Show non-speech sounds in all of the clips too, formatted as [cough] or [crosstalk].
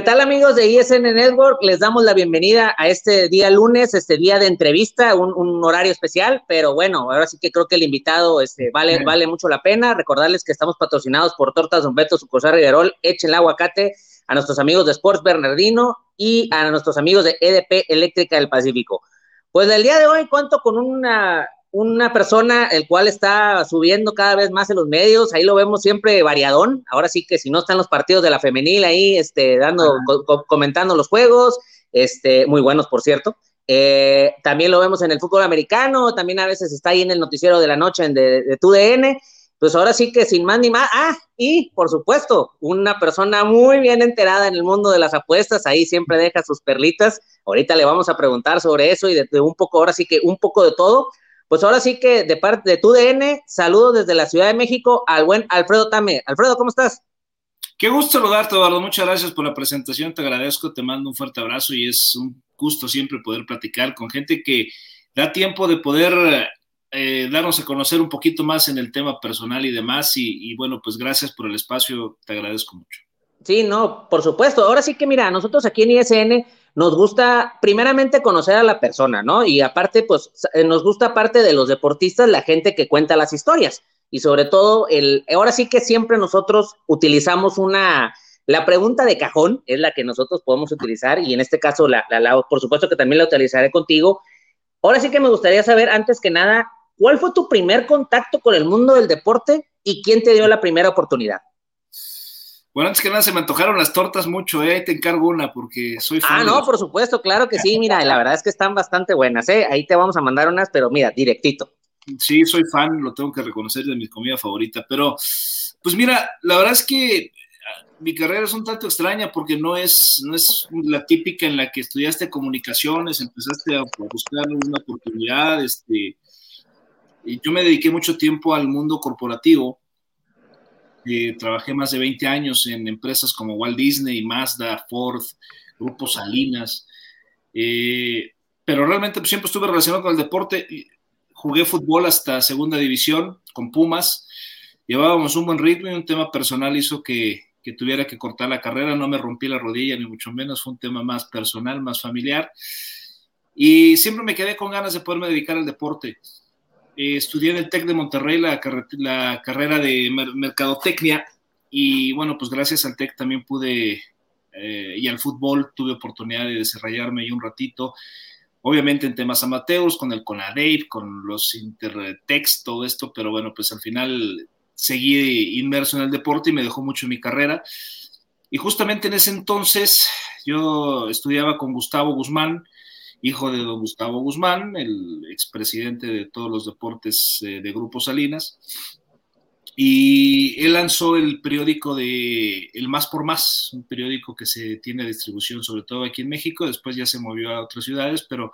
¿Qué tal amigos de ISN Network? Les damos la bienvenida a este día lunes, este día de entrevista, un, un horario especial, pero bueno, ahora sí que creo que el invitado este, vale, vale mucho la pena. Recordarles que estamos patrocinados por Tortas Don Beto, Sucursal Riverol, Echen el aguacate, a nuestros amigos de Sports Bernardino y a nuestros amigos de EDP Eléctrica del Pacífico. Pues el día de hoy cuento con una una persona el cual está subiendo cada vez más en los medios, ahí lo vemos siempre variadón, ahora sí que si no están los partidos de la femenil ahí, este, dando, co comentando los juegos, este, muy buenos por cierto, eh, también lo vemos en el fútbol americano, también a veces está ahí en el noticiero de la noche en de, de TUDN, pues ahora sí que sin más ni más, ah, y por supuesto, una persona muy bien enterada en el mundo de las apuestas, ahí siempre deja sus perlitas, ahorita le vamos a preguntar sobre eso y de, de un poco, ahora sí que un poco de todo, pues ahora sí que de parte de tu DN, saludos desde la Ciudad de México al buen Alfredo Tame. Alfredo, ¿cómo estás? Qué gusto saludarte, Eduardo. Muchas gracias por la presentación. Te agradezco, te mando un fuerte abrazo y es un gusto siempre poder platicar con gente que da tiempo de poder eh, darnos a conocer un poquito más en el tema personal y demás. Y, y bueno, pues gracias por el espacio. Te agradezco mucho. Sí, no, por supuesto. Ahora sí que mira, nosotros aquí en ISN nos gusta primeramente conocer a la persona, ¿no? Y aparte, pues nos gusta aparte de los deportistas, la gente que cuenta las historias. Y sobre todo, el, ahora sí que siempre nosotros utilizamos una, la pregunta de cajón es la que nosotros podemos utilizar y en este caso, la, la, la, por supuesto que también la utilizaré contigo. Ahora sí que me gustaría saber, antes que nada, ¿cuál fue tu primer contacto con el mundo del deporte y quién te dio la primera oportunidad? Bueno, antes que nada se me antojaron las tortas mucho, ¿eh? Ahí te encargo una porque soy fan. Ah, no, por supuesto, claro que sí, mira, la verdad es que están bastante buenas, ¿eh? Ahí te vamos a mandar unas, pero mira, directito. Sí, soy fan, lo tengo que reconocer, de mi comida favorita, pero pues mira, la verdad es que mi carrera es un tanto extraña porque no es, no es la típica en la que estudiaste comunicaciones, empezaste a buscar una oportunidad, este, y yo me dediqué mucho tiempo al mundo corporativo, trabajé más de 20 años en empresas como Walt Disney, Mazda, Ford, Grupo Salinas, eh, pero realmente siempre estuve relacionado con el deporte. Jugué fútbol hasta segunda división con Pumas, llevábamos un buen ritmo y un tema personal hizo que, que tuviera que cortar la carrera, no me rompí la rodilla ni mucho menos, fue un tema más personal, más familiar. Y siempre me quedé con ganas de poderme dedicar al deporte. Eh, estudié en el TEC de Monterrey la, la carrera de mer mercadotecnia y bueno, pues gracias al TEC también pude eh, y al fútbol tuve oportunidad de desarrollarme ahí un ratito, obviamente en temas amateurs, con el CONADEIP, con los Intertex, todo esto, pero bueno, pues al final seguí inmerso en el deporte y me dejó mucho mi carrera. Y justamente en ese entonces yo estudiaba con Gustavo Guzmán, hijo de don Gustavo Guzmán, el expresidente de todos los deportes eh, de Grupo Salinas. Y él lanzó el periódico de El Más por Más, un periódico que se tiene distribución sobre todo aquí en México, después ya se movió a otras ciudades, pero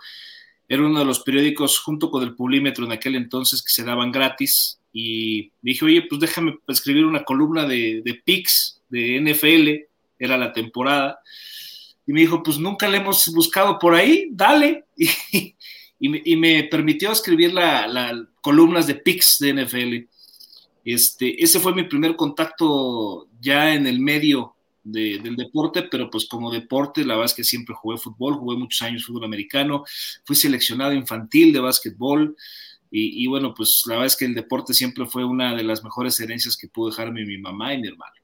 era uno de los periódicos junto con el Pulímetro en aquel entonces que se daban gratis. Y dije, oye, pues déjame escribir una columna de, de PIX, de NFL, era la temporada. Y me dijo, pues nunca le hemos buscado por ahí, dale. [laughs] Y, y, me, y permitió escribir las la columnas de PIX de NFL. Este, ese fue mi primer contacto ya en el medio del deporte, pero pues como deporte, la verdad es que siempre jugué fútbol, jugué muchos años fútbol americano, fui seleccionado infantil de básquetbol, y, bueno, pues la verdad es que el deporte siempre fue una de las mejores herencias que pudo dejarme mi mamá y mi hermano.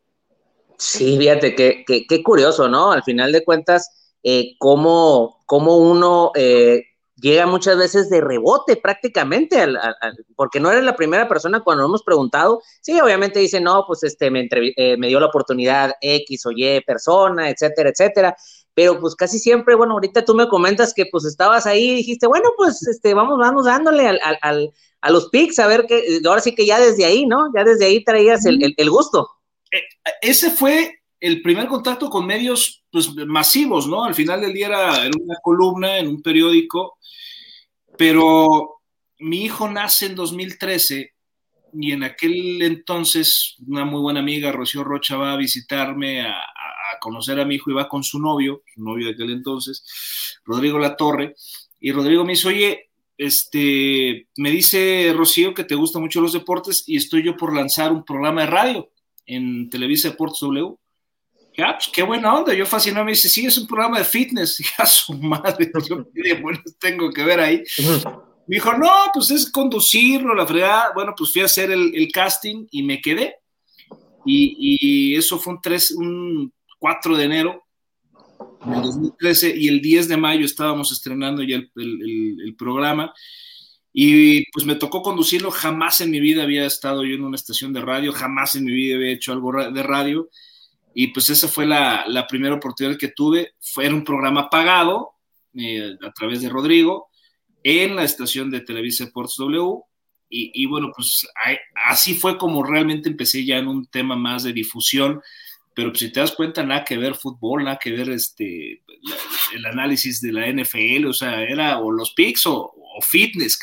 Sí, fíjate, qué, qué, curioso, ¿no? Al final de cuentas, eh, cómo, cómo, uno eh, llega muchas veces de rebote prácticamente, al, porque no eres la primera persona cuando hemos preguntado, sí, obviamente dice, no, pues este, me, eh, me dio la oportunidad X o Y persona, etcétera, etcétera, pero pues casi siempre, bueno, ahorita tú me comentas que pues estabas ahí y dijiste, bueno, pues este, vamos, vamos dándole al, al, a los pics, a ver que, ahora sí que ya desde ahí, ¿no? Ya desde ahí traías el, el, gusto. Eh, ese fue el primer contacto con medios pues, masivos, ¿no? Al final del día era en una columna, en un periódico, pero mi hijo nace en 2013 y en aquel entonces una muy buena amiga, Rocío Rocha, va a visitarme a, conocer a mi hijo y va con su novio, su novio de aquel entonces, Rodrigo Latorre, y Rodrigo me dice, oye, este, me dice Rocío que te gustan mucho los deportes y estoy yo por lanzar un programa de radio en Televisa Deportes W. Ya, ah, pues qué buena onda, yo fascinado, me dice, sí, es un programa de fitness, [laughs] y a su madre, [laughs] yo qué bueno tengo que ver ahí. Me dijo, no, pues es conducirlo, la fregada. Bueno, pues fui a hacer el, casting y me quedé. Y, eso fue un, 3, un 4 de enero del 2013 y el 10 de mayo estábamos estrenando ya el, programa. Y pues me tocó conducirlo. Jamás en mi vida había estado yo en una estación de radio, jamás en mi vida había hecho algo de radio. Y pues esa fue la, primera oportunidad que tuve. Fue un programa pagado eh, a través de Rodrigo en la estación de Televisa Sports W. Y, bueno, pues así fue como realmente empecé ya en un tema más de difusión. Pero pues, si te das cuenta, nada que ver fútbol, nada que ver este, el análisis de la NFL, o sea, era o los picks o, fitness.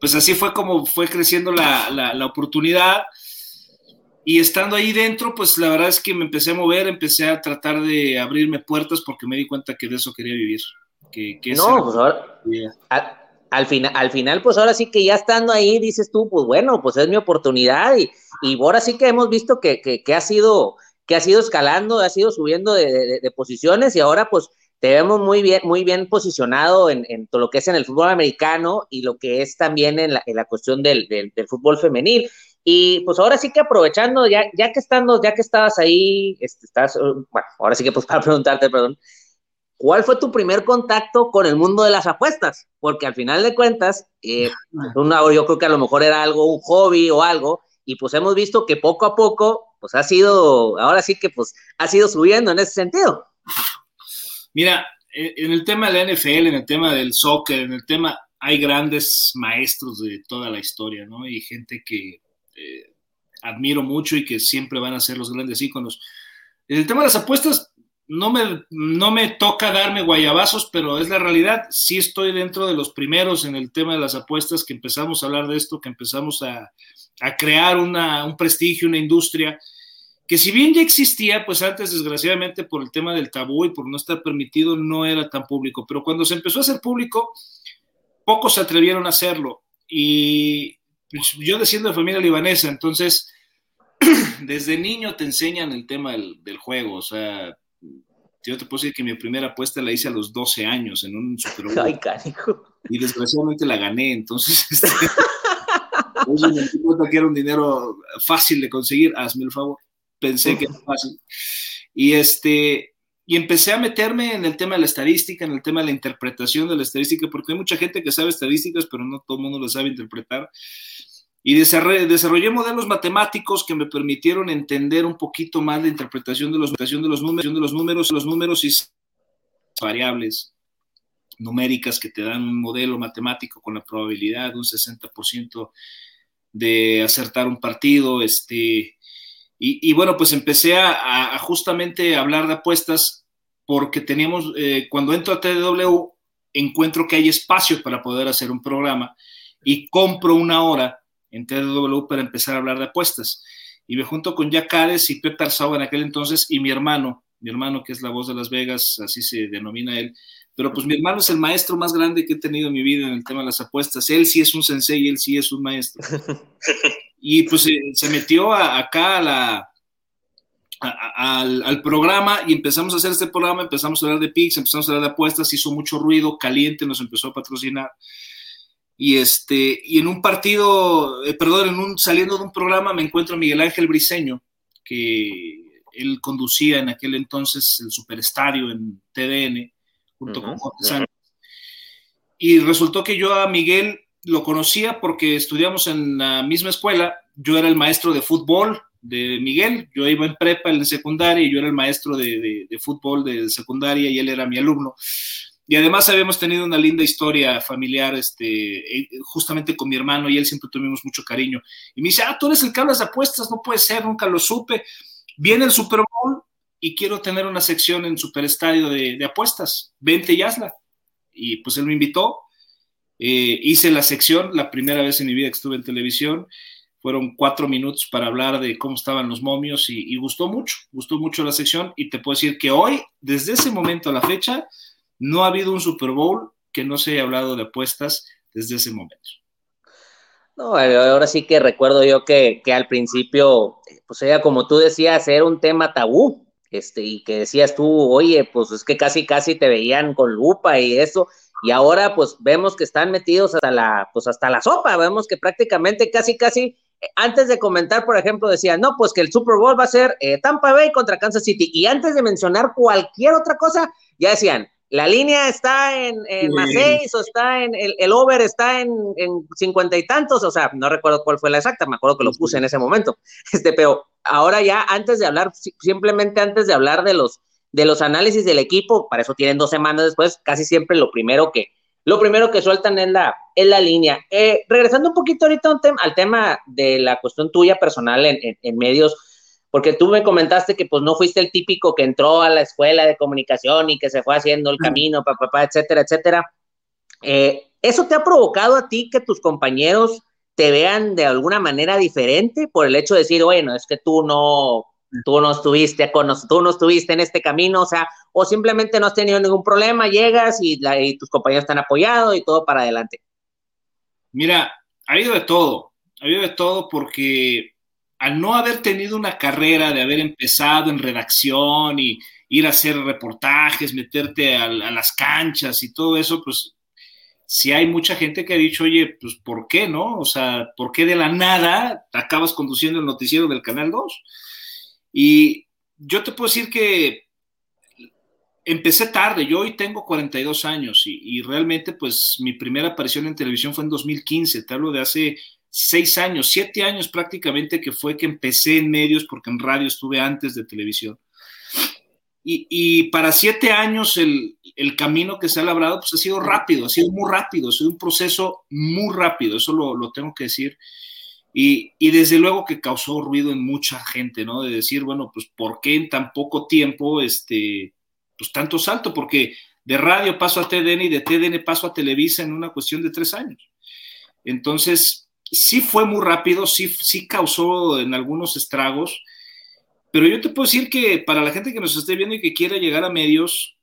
pues así fue como fue creciendo la, la, oportunidad. Y estando ahí dentro, pues la verdad es que me empecé a mover, empecé a tratar de abrirme puertas porque me di cuenta que de eso quería vivir no, pues ahora, al, final, al final, pues ahora sí que ya estando ahí, dices tú, pues bueno, pues es mi oportunidad y, y ahora sí que hemos visto que, que, ha sido que ha sido escalando, ha sido subiendo de, posiciones y ahora pues te vemos muy bien, muy bien posicionado en, todo lo que es en el fútbol americano y lo que es también en la, en la cuestión del, del, fútbol femenil. Y pues ahora sí que aprovechando, ya, ya que estando, ya que estabas ahí, este, estás, bueno, ahora sí que pues [laughs] para preguntarte, perdón, ¿Cuál fue tu primer contacto con el mundo de las apuestas? Porque al final de cuentas, eh, yo creo que a lo mejor era algo, un hobby o algo, y pues hemos visto que poco a poco, pues ha sido, ahora sí que pues ha sido subiendo en ese sentido. Mira, en el tema de la NFL, en el tema del soccer, en el tema, hay grandes maestros de toda la historia, ¿no? Y gente que eh, admiro mucho y que siempre van a ser los grandes íconos. En el tema de las apuestas, no me, no me toca darme guayabazos, pero es la realidad. Sí estoy dentro de los primeros en el tema de las apuestas, que empezamos a hablar de esto, que empezamos a, crear un prestigio, una industria, que si bien ya existía, pues antes desgraciadamente por el tema del tabú y por no estar permitido, no era tan público. Pero cuando se empezó a hacer público, pocos se atrevieron a hacerlo. Y pues, yo desciendo de familia libanesa, entonces [clears throat] desde niño te enseñan el tema del, del juego, o sea, yo te puedo decir que mi primera apuesta la hice a los 12 años en un Super Bowl. Ay, canijo. Y desgraciadamente la gané, entonces. Este, [laughs] me que era un dinero fácil de conseguir, hazme el favor. Pensé que era fácil. Y este. Y empecé a meterme en el tema de la estadística, en el tema de la interpretación de la estadística, porque hay mucha gente que sabe estadísticas, pero no todo el mundo lo sabe interpretar y desarrollé, modelos matemáticos que me permitieron entender un poquito más la interpretación de los, de los números, de los números, los números y variables numéricas que te dan un modelo matemático con la probabilidad de un 60% de acertar un partido. Este, y, bueno, pues empecé a, justamente hablar de apuestas porque teníamos, eh, cuando entro a TW, encuentro que hay espacio para poder hacer un programa y compro una hora en TW para empezar a hablar de apuestas. Y me junto con Jack Ares y Pepe Arzau en aquel entonces y mi hermano, mi hermano que es la voz de Las Vegas, así se denomina él. Pero pues mi hermano es el maestro más grande que he tenido en mi vida en el tema de las apuestas. Él sí es un sensei, él sí es un maestro. [laughs] Y pues se, metió acá a la, al, programa y empezamos a hacer este programa, empezamos a hablar de PIX, empezamos a hablar de apuestas, hizo mucho ruido, caliente, nos empezó a patrocinar. Y, este, y en un partido, eh, perdón, en un, saliendo de un programa me encuentro a Miguel Ángel Briseño, que él conducía en aquel entonces el Superestadio en TDN, junto con Jorge Y resultó que yo a Miguel lo conocía porque estudiamos en la misma escuela, yo era el maestro de fútbol de Miguel. Yo iba en prepa, en secundaria, y yo era el maestro de, fútbol de secundaria y él era mi alumno. Y además habíamos tenido una linda historia familiar, este, eh, justamente con mi hermano, y él siempre tuvimos mucho cariño. Y me dice, ah, tú eres el que hablas de apuestas, no puede ser, nunca lo supe. Viene el Super Bowl y quiero tener una sección en Super Estadio de, apuestas, vente y hazla. Y pues él me invitó, eh, hice la sección, la primera vez en mi vida que estuve en televisión, fueron cuatro minutos para hablar de cómo estaban los momios y, gustó mucho, gustó mucho la sección. Y te puedo decir que hoy, desde ese momento a la fecha, no ha habido un Super Bowl que no se haya hablado de apuestas desde ese momento. No, ahora sí que recuerdo yo que, al principio, pues era como tú decías, era un tema tabú, este, y que decías tú, oye, pues es que casi, casi te veían con lupa y eso, y ahora pues vemos que están metidos hasta la, pues hasta la sopa, vemos que prácticamente casi, casi antes de comentar, por ejemplo, decía, no, pues que el Super Bowl va a ser eh, Tampa Bay contra Kansas City. Y antes de mencionar cualquier otra cosa, ya decían, la línea está en, más seis o está en, el, over está en, cincuenta y tantos, o sea, no recuerdo cuál fue la exacta, me acuerdo que lo puse en ese momento. Este, pero ahora ya, antes de hablar, simplemente antes de hablar de los, de los análisis del equipo, para eso tienen dos semanas después, casi siempre lo primero que, lo primero que sueltan es la, es la línea. Eh, regresando un poquito ahorita al tema de la cuestión tuya personal en, medios, porque tú me comentaste que pues no fuiste el típico que entró a la escuela de comunicación y que se fue haciendo el camino, papá, etcétera, etcétera. Eh, ¿Eso te ha provocado a ti que tus compañeros te vean de alguna manera diferente por el hecho de decir, bueno, es que tú no, tú no estuviste con tú no estuviste en este camino, o sea, o simplemente no has tenido ningún problema, llegas y, tus compañeros están apoyados y todo para adelante. Mira, ha habido de todo, ha habido de todo porque al no haber tenido una carrera de haber empezado en redacción y ir a hacer reportajes, meterte a, las canchas y todo eso, pues si hay mucha gente que ha dicho, oye, pues ¿por qué no? O sea, ¿por qué de la nada acabas conduciendo el noticiero del Canal 2? Y yo te puedo decir que empecé tarde, yo hoy tengo 42 años y, realmente pues mi primera aparición en televisión fue en 2015, te hablo de hace seis años, siete años prácticamente que fue que empecé en medios porque en radio estuve antes de televisión. Y, para siete años el, camino que se ha labrado pues ha sido rápido, ha sido muy rápido, ha sido un proceso muy rápido, eso lo, lo tengo que decir. Y, desde luego que causó ruido en mucha gente, ¿no? De decir, bueno, pues ¿por qué en tan poco tiempo, este, pues tanto salto? Porque de radio paso a TDN y de TDN paso a Televisa en una cuestión de tres años. Entonces, sí fue muy rápido, sí, sí causó en algunos estragos, pero yo te puedo decir que para la gente que nos esté viendo y que quiera llegar a medios,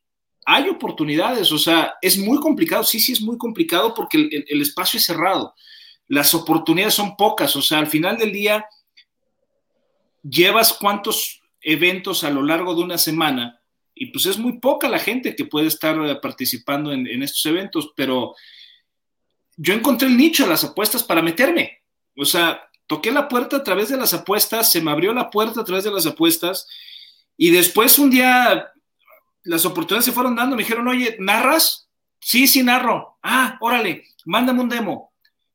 hay oportunidades, o sea, es muy complicado, sí, sí es muy complicado porque el espacio es cerrado las oportunidades son pocas, o sea, al final del día llevas cuántos eventos a lo largo de una semana y pues es muy poca la gente que puede estar participando en, estos eventos, pero yo encontré el nicho de las apuestas para meterme, o sea, toqué la puerta a través de las apuestas, se me abrió la puerta a través de las apuestas y después un día las oportunidades se fueron dando, me dijeron, oye, ¿narras? Sí, sí, narro. Ah, órale, mándame un demo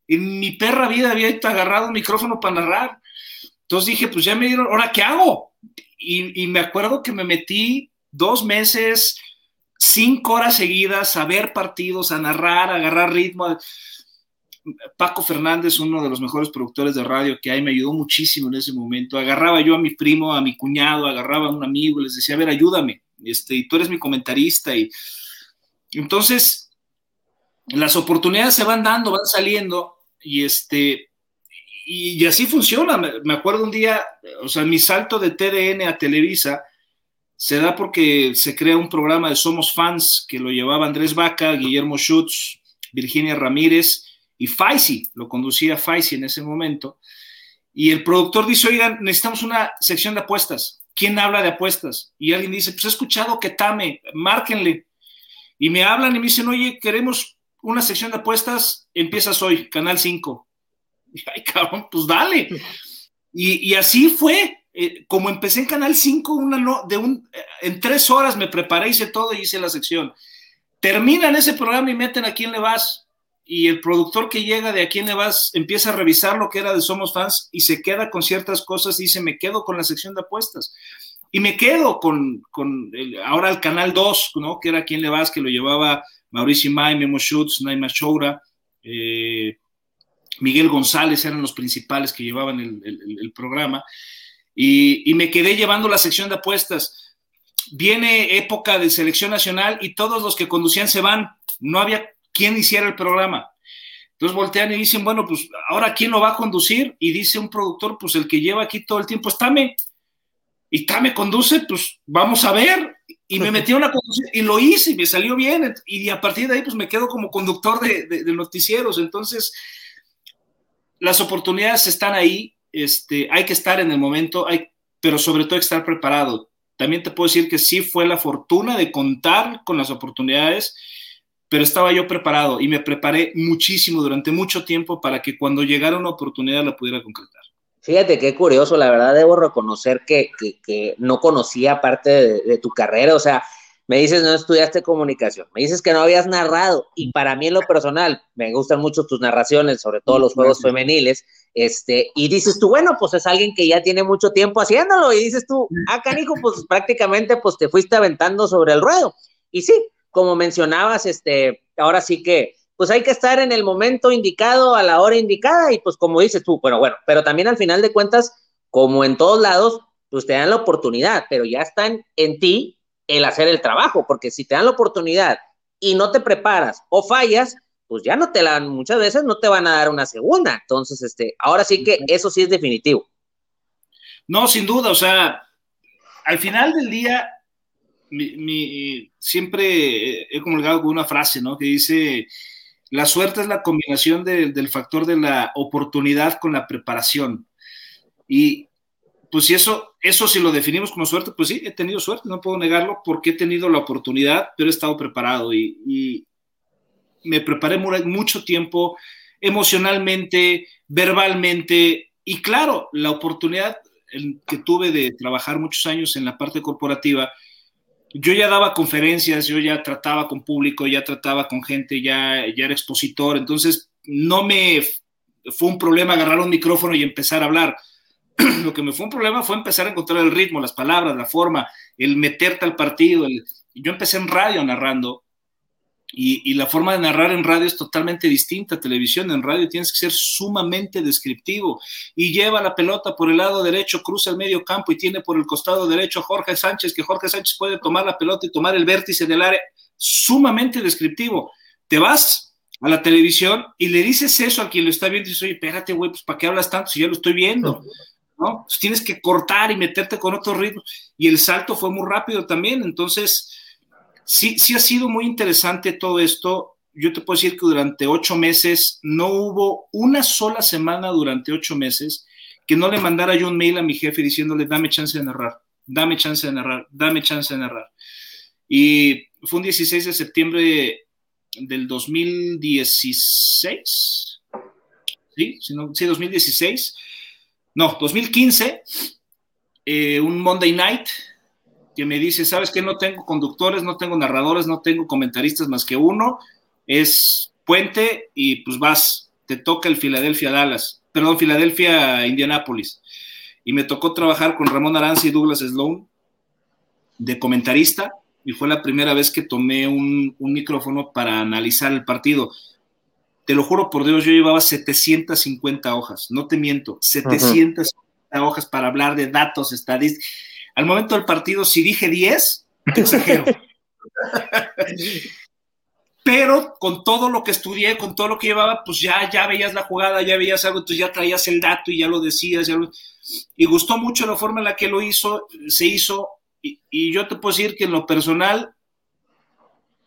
en mi perra vida había agarrado un micrófono para narrar. Entonces dije, pues ya me dieron, ¿ahora qué hago? Y, me acuerdo que me metí dos meses, cinco horas seguidas a ver partidos, a narrar, a agarrar ritmo. Paco Fernández, uno de los mejores productores de radio que hay, me ayudó muchísimo en ese momento. Agarraba yo a mi primo, a mi cuñado, agarraba a un amigo, les decía, a ver, ayúdame, este, y tú eres mi comentarista. Y entonces, las oportunidades se van dando, van saliendo, y este, y, así funciona. Me, acuerdo un día, o sea, mi salto de TDN a Televisa se da porque se crea un programa de Somos Fans que lo llevaba Andrés Vaca, Guillermo Schutz, Virginia Ramírez y Faisy, lo conducía Faisy en ese momento. Y el productor dice, oigan, necesitamos una sección de apuestas. ¿quién habla de apuestas? Y alguien dice, pues he escuchado que Tame, márquenle. Y me hablan y me dicen, oye, queremos una sección de apuestas, empiezas hoy, Canal 5. [laughs] Y, ay, cabrón, pues dale. Y, así fue. Eh, como empecé en Canal 5, una no, de un, eh, en tres horas me preparé, hice todo y hice la sección. Terminan ese programa y meten a quién le vas. Y el productor que llega de a quién le vas empieza a revisar lo que era de Somos Fans y se queda con ciertas cosas y dice, me quedo con la sección de apuestas. Y me quedo con, con ahora el Canal 2, ¿no? Que era quién le vas, que lo llevaba Mauricio May, Memo Schutz, Naima Choura, eh, Miguel González eran los principales que llevaban el, el, el programa. Y, y, me quedé llevando la sección de apuestas. Viene época de selección nacional y todos los que conducían se van. No había quien hiciera el programa. Entonces voltean y dicen, bueno, pues ahora quién lo va a conducir? Y dice un productor, pues el que lleva aquí todo el tiempo es Tame. Y Tame conduce, pues vamos a ver. Y me [laughs] metí a una conducción y lo hice y me salió bien. Y a partir de ahí, pues me quedo como conductor de, de, de noticieros. Entonces, las oportunidades están ahí. Este, hay que estar en el momento, hay, pero sobre todo hay que estar preparado. También te puedo decir que sí fue la fortuna de contar con las oportunidades pero estaba yo preparado y me preparé muchísimo durante mucho tiempo para que cuando llegara una oportunidad la pudiera concretar. Fíjate qué curioso, la verdad debo reconocer que, que, que no conocía parte de, de, tu carrera, o sea, me dices no estudiaste comunicación, me dices que no habías narrado y para mí en lo personal me gustan mucho tus narraciones, sobre todo los juegos femeniles, este, y dices tú, bueno, pues es alguien que ya tiene mucho tiempo haciéndolo y dices tú, ah, canijo, pues prácticamente pues te fuiste aventando sobre el ruedo. Y sí, como mencionabas, este, ahora sí que, pues hay que estar en el momento indicado, a la hora indicada, y pues como dices tú, bueno, bueno, pero también al final de cuentas, como en todos lados, pues te dan la oportunidad, pero ya está en, en ti el hacer el trabajo, porque si te dan la oportunidad y no te preparas o fallas, pues ya no te la dan, muchas veces no te van a dar una segunda. Entonces, este, ahora sí que eso sí es definitivo. No, sin duda, o sea, al final del día, mi, mi, siempre he comulgado con una frase, ¿no? Que dice, la suerte es la combinación de, del factor de la oportunidad con la preparación. Y pues si eso, eso si lo definimos como suerte, pues sí, he tenido suerte, no puedo negarlo, porque he tenido la oportunidad, pero he estado preparado y, y me preparé mucho tiempo emocionalmente, verbalmente, y claro, la oportunidad que tuve de trabajar muchos años en la parte corporativa, yo ya daba conferencias, yo ya trataba con público, ya trataba con gente, ya, ya era expositor, entonces no me fue un problema agarrar un micrófono y empezar a hablar. [clears throat] Lo que me fue un problema fue empezar a encontrar el ritmo, las palabras, la forma, el meterte al partido. Yo empecé en radio narrando y, y, la forma de narrar en radio es totalmente distinta a televisión. En radio tienes que ser sumamente descriptivo y lleva la pelota por el lado derecho, cruza el medio campo y tiene por el costado derecho a Jorge Sánchez, que Jorge Sánchez puede tomar la pelota y tomar el vértice del área. Sumamente descriptivo. Te vas a la televisión y le dices eso a quien lo está viendo y dices, oye, espérate, güey, pues ¿para qué hablas tanto si ya lo estoy viendo? ¿No? Pues tienes que cortar y meterte con otro ritmo. Y el salto fue muy rápido también. Entonces sí, sí ha sido muy interesante todo esto. Yo te puedo decir que durante ocho meses no hubo una sola semana durante ocho meses que no le mandara yo un mail a mi jefe diciéndole, dame chance de narrar, dame chance de narrar, dame chance de narrar. Y fue un 16 de septiembre del 2016, ¿sí? No, sí 2016, no, 2015, eh, un Monday night, que me dice, sabes que no tengo conductores, no tengo narradores, no tengo comentaristas más que uno, es Puente y pues vas, te toca el Filadelfia Dallas, perdón, Filadelfia Indianápolis. Y me tocó trabajar con Ramón Aranza y Douglas Sloan de comentarista y fue la primera vez que tomé un, un micrófono para analizar el partido. Te lo juro por Dios, yo llevaba 750 hojas, no te miento, 750 uh -huh. hojas para hablar de datos, estadísticas al momento del partido, si dije 10, [laughs] exagero. Pero con todo lo que estudié, con todo lo que llevaba, pues ya, ya veías la jugada, ya veías algo, entonces ya traías el dato y ya lo decías. Ya lo... Y gustó mucho la forma en la que lo hizo, se hizo. Y, y yo te puedo decir que en lo personal,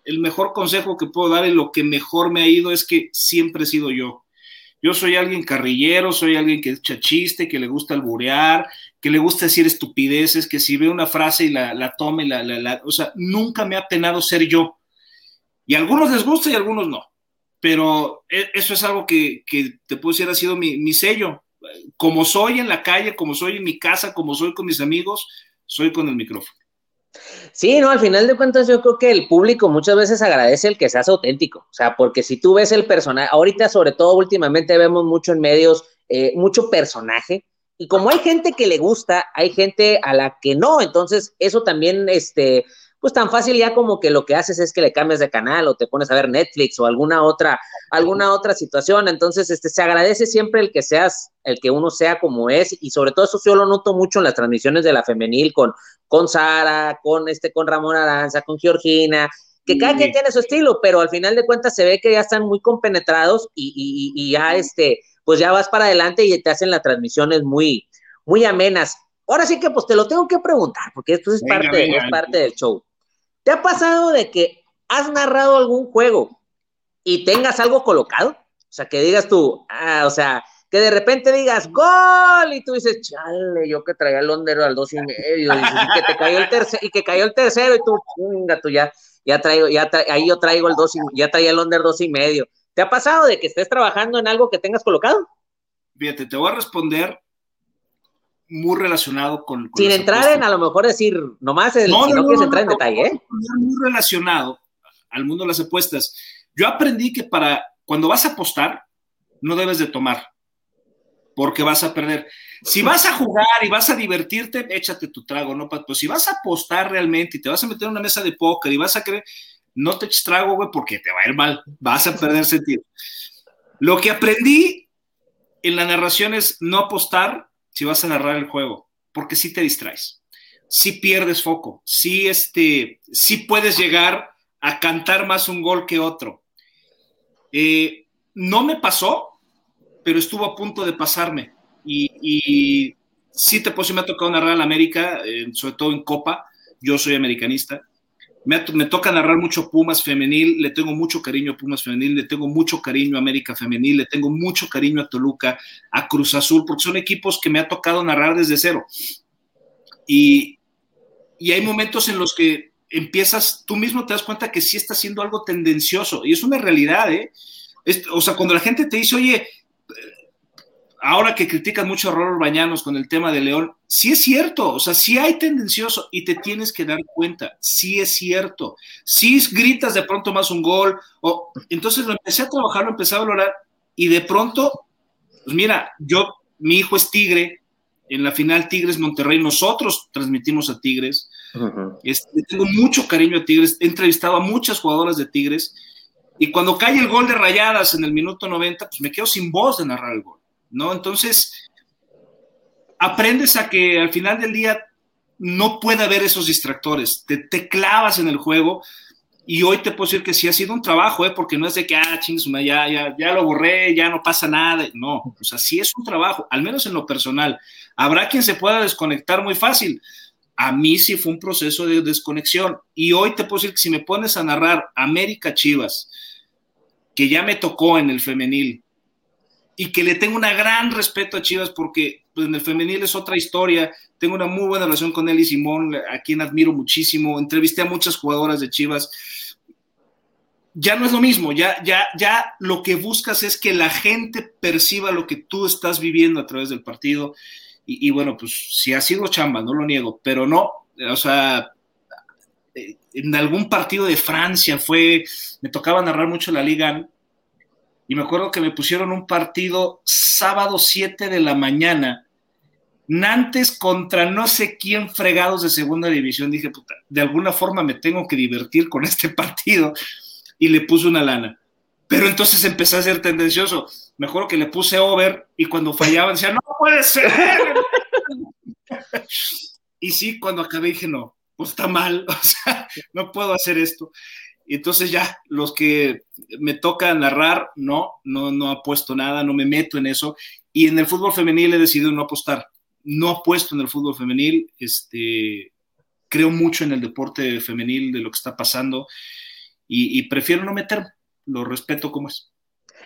el mejor consejo que puedo dar y lo que mejor me ha ido es que siempre he sido yo. Yo soy alguien carrillero, soy alguien que echa chiste, que le gusta alburear, que le gusta decir estupideces, que si ve una frase y la, la tome, la, la, o sea, nunca me ha penado ser yo. Y a algunos les gusta y a algunos no. Pero e, eso es algo que, que te puedo decir ha sido mi, mi sello. Como soy en la calle, como soy en mi casa, como soy con mis amigos, soy con el micrófono. Sí, no, al final de cuentas yo creo que el público muchas veces agradece el que seas auténtico, o sea, porque si tú ves el personaje, ahorita sobre todo últimamente vemos mucho en medios, eh, mucho personaje, y como hay gente que le gusta, hay gente a la que no, entonces eso también, este, pues tan fácil ya como que lo que haces es que le cambias de canal o te pones a ver Netflix o alguna otra, alguna otra situación. Entonces, este, se agradece siempre el que seas, el que uno sea como es, y sobre todo eso yo lo noto mucho en las transmisiones de la femenil con, con Sara, con este, con Ramón Aranza, con Georgina, que cada quien tiene su estilo, pero al final de cuentas se ve que ya están muy compenetrados y, y, y ya este, pues ya vas para adelante y te hacen las transmisiones muy, muy amenas. Ahora sí que pues te lo tengo que preguntar, porque esto es, parte, es parte del show. ¿Te ha pasado de que has narrado algún juego y tengas algo colocado? O sea, que digas tú, ah, o sea, que de repente digas gol y tú dices, chale, yo que traía el hondero al dos y medio, y, que te cayó el tercero, y que cayó el tercero, y tú, chinga, tú ya, ya traigo, ya ahí yo traigo el dos y, ya traía el under dos y medio. ¿Te ha pasado de que estés trabajando en algo que tengas colocado? Fíjate, te voy a responder muy relacionado con... con Sin entrar en a lo mejor decir, nomás el, no, si no, no quieres entrar en detalle, ¿eh? Muy relacionado al mundo de las apuestas. Yo aprendí que para cuando vas a apostar, no debes de tomar, porque vas a perder. Si vas a jugar y vas a divertirte, échate tu trago, ¿no? Pues si vas a apostar realmente y te vas a meter en una mesa de póker y vas a creer, no te eches güey, porque te va a ir mal, vas a perder sentido. Lo que aprendí en la narración es no apostar si vas a narrar el juego, porque si te distraes, si pierdes foco, si este, si puedes llegar a cantar más un gol que otro. Eh, no me pasó, pero estuvo a punto de pasarme. Y, y sí te puedo me ha tocado narrar en América, eh, sobre todo en Copa. Yo soy americanista. Me, toca narrar mucho Pumas femenil, le tengo mucho cariño a Pumas femenil, le tengo mucho cariño a América femenil, le tengo mucho cariño a Toluca, a Cruz Azul, porque son equipos que me ha tocado narrar desde cero. Y, y hay momentos en los que empiezas, tú mismo te das cuenta que sí está haciendo algo tendencioso, y es una realidad, ¿eh? o sea, cuando la gente te dice, oye, ahora que critican mucho a Rolor Bañanos con el tema de León, sí es cierto, o sea, sí hay tendencioso y te tienes que dar cuenta, sí es cierto, sí gritas de pronto más un gol, o entonces lo empecé a trabajar, lo empecé a valorar y de pronto, pues mira, yo, mi hijo es Tigre, en la final Tigres Monterrey, nosotros transmitimos a Tigres, este, tengo mucho cariño a Tigres, he entrevistado a muchas jugadoras de Tigres y cuando cae el gol de Rayadas en el minuto 90, pues me quedo sin voz de narrar el gol ¿no? Entonces, aprendes a que al final del día no puede haber esos distractores, te, te clavas en el juego y hoy te puedo decir que sí ha sido un trabajo, ¿eh? porque no es de que, ah, ya, ya, ya lo borré, ya no pasa nada, no, o sea, sí es un trabajo, al menos en lo personal. Habrá quien se pueda desconectar muy fácil. A mí sí fue un proceso de desconexión y hoy te puedo decir que si me pones a narrar América Chivas, que ya me tocó en el femenil, y que le tengo una gran respeto a Chivas porque pues, en el femenil es otra historia. Tengo una muy buena relación con y Simón, a quien admiro muchísimo. Entrevisté a muchas jugadoras de Chivas. Ya no es lo mismo, ya, ya, ya lo que buscas es que la gente perciba lo que tú estás viviendo a través del partido. Y, y bueno, pues si ha sido chamba, no lo niego, pero no, o sea, en algún partido de Francia fue, me tocaba narrar mucho la liga y me acuerdo que me pusieron un partido sábado 7 de la mañana, Nantes contra no sé quién fregados de segunda división. Dije, puta, de alguna forma me tengo que divertir con este [laughs] partido y le puse una lana. Pero entonces empecé a ser tendencioso. Me acuerdo que le puse over y cuando fallaban decía, no puede ser. [laughs] y sí, cuando acabé dije, no, pues está mal, [laughs] o sea, no puedo hacer esto. Y entonces ya, los que me toca narrar, no, no, no apuesto nada, no me meto en eso. Y en el fútbol femenil he decidido no apostar. No apuesto en el fútbol femenil, este, creo mucho en el deporte femenil, de lo que está pasando, y, prefiero no meter, lo respeto como es.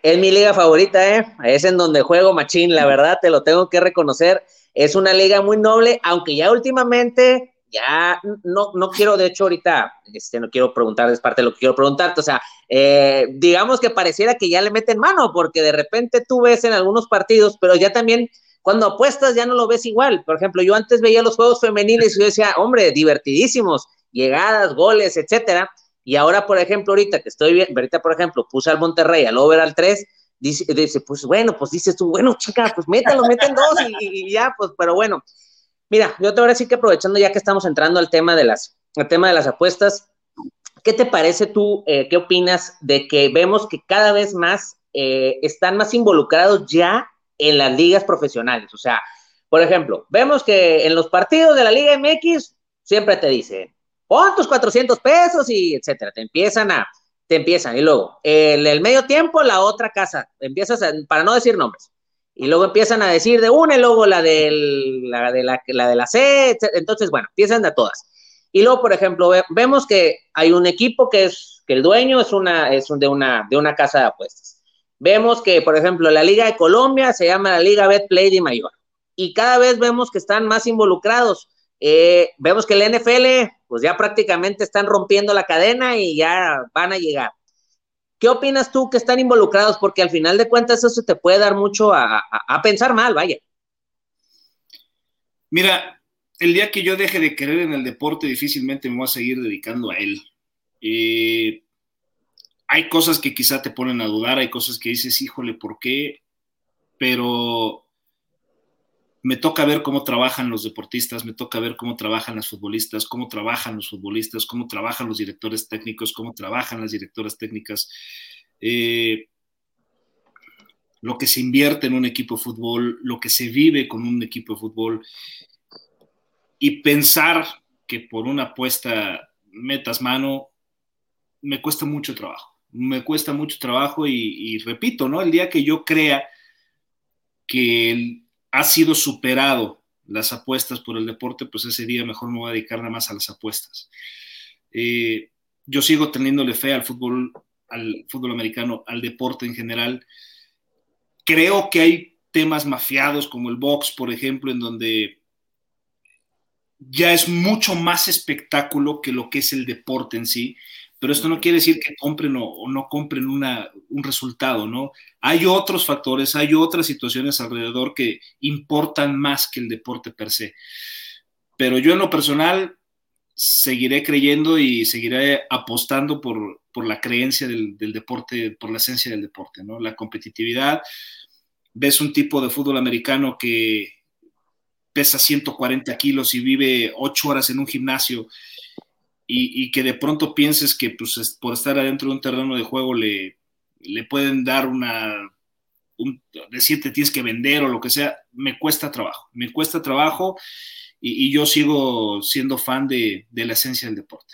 Es mi liga favorita, ¿eh? Es en donde juego machín, la verdad, te lo tengo que reconocer. Es una liga muy noble, aunque ya últimamente, ya no, no quiero, de hecho, ahorita, este, no quiero preguntar, es parte de lo que quiero preguntarte, o sea, eh, digamos que pareciera que ya le meten mano, porque de repente tú ves en algunos partidos, pero ya también cuando apuestas ya no lo ves igual. Por ejemplo, yo antes veía los juegos femeniles y yo decía, hombre, divertidísimos, llegadas, goles, etcétera. Y ahora, por ejemplo, ahorita que estoy bien, ahorita, por ejemplo, puse al Monterrey al over al 3, dice, dice, pues bueno, pues dices tú, bueno, chica, pues mételo, meten dos y, ya, pues, pero bueno. Mira, yo te voy a decir que aprovechando ya que estamos entrando al tema de las, tema de las apuestas, ¿qué te parece tú, eh, qué opinas de que vemos que cada vez más eh, están más involucrados ya en las ligas profesionales. O sea, por ejemplo, vemos que en los partidos de la Liga MX siempre te dicen, pon tus 400 pesos y etcétera. Te empiezan a, te empiezan. Y luego, el, el medio tiempo, la otra casa. Empiezas, para no decir nombres. Y luego empiezan a decir de una y luego la, del, la, de, la, la de la C. Entonces, bueno, empiezan de todas. Y luego, por ejemplo, vemos que hay un equipo que es, que el dueño es una, es de una, de una casa de apuestas Vemos que, por ejemplo, la Liga de Colombia se llama la Liga Betplay de Mayor y cada vez vemos que están más involucrados. Eh, vemos que el NFL, pues ya prácticamente están rompiendo la cadena y ya van a llegar. ¿Qué opinas tú que están involucrados? Porque al final de cuentas eso te puede dar mucho a, pensar mal, vaya. Mira, el día que yo deje de querer en el deporte, difícilmente me voy a seguir dedicando a él. Eh, hay cosas que quizá te ponen a dudar, hay cosas que dices, híjole, ¿por qué? Pero me toca ver cómo trabajan los deportistas, me toca ver cómo trabajan las futbolistas, cómo trabajan los futbolistas, cómo trabajan los directores técnicos, cómo trabajan las directoras técnicas, eh, lo que se invierte en un equipo de fútbol, lo que se vive con un equipo de fútbol. Y pensar que por una apuesta metas mano, me cuesta mucho trabajo. Me cuesta mucho trabajo y, repito, ¿no? El día que yo crea que ha sido superado las apuestas por el deporte, pues ese día mejor me voy a dedicar nada más a las apuestas. Eh, yo sigo teniéndole fe al fútbol, al fútbol americano, al deporte en general. Creo que hay temas mafiados como el box, por ejemplo, en donde ya es mucho más espectáculo que lo que es el deporte en sí pero esto no quiere decir que compren o, no compren una, un resultado, ¿no? Hay otros factores, hay otras situaciones alrededor que importan más que el deporte per se. Pero yo en lo personal seguiré creyendo y seguiré apostando por, por la creencia del, del, deporte, por la esencia del deporte, ¿no? La competitividad. Ves un tipo de fútbol americano que pesa 140 kilos y vive 8 horas en un gimnasio y, que de pronto pienses que pues, por estar adentro de un terreno de juego le, le pueden dar una, un, decirte tienes que vender o lo que sea, me cuesta trabajo, me cuesta trabajo y, yo sigo siendo fan de, la esencia del deporte.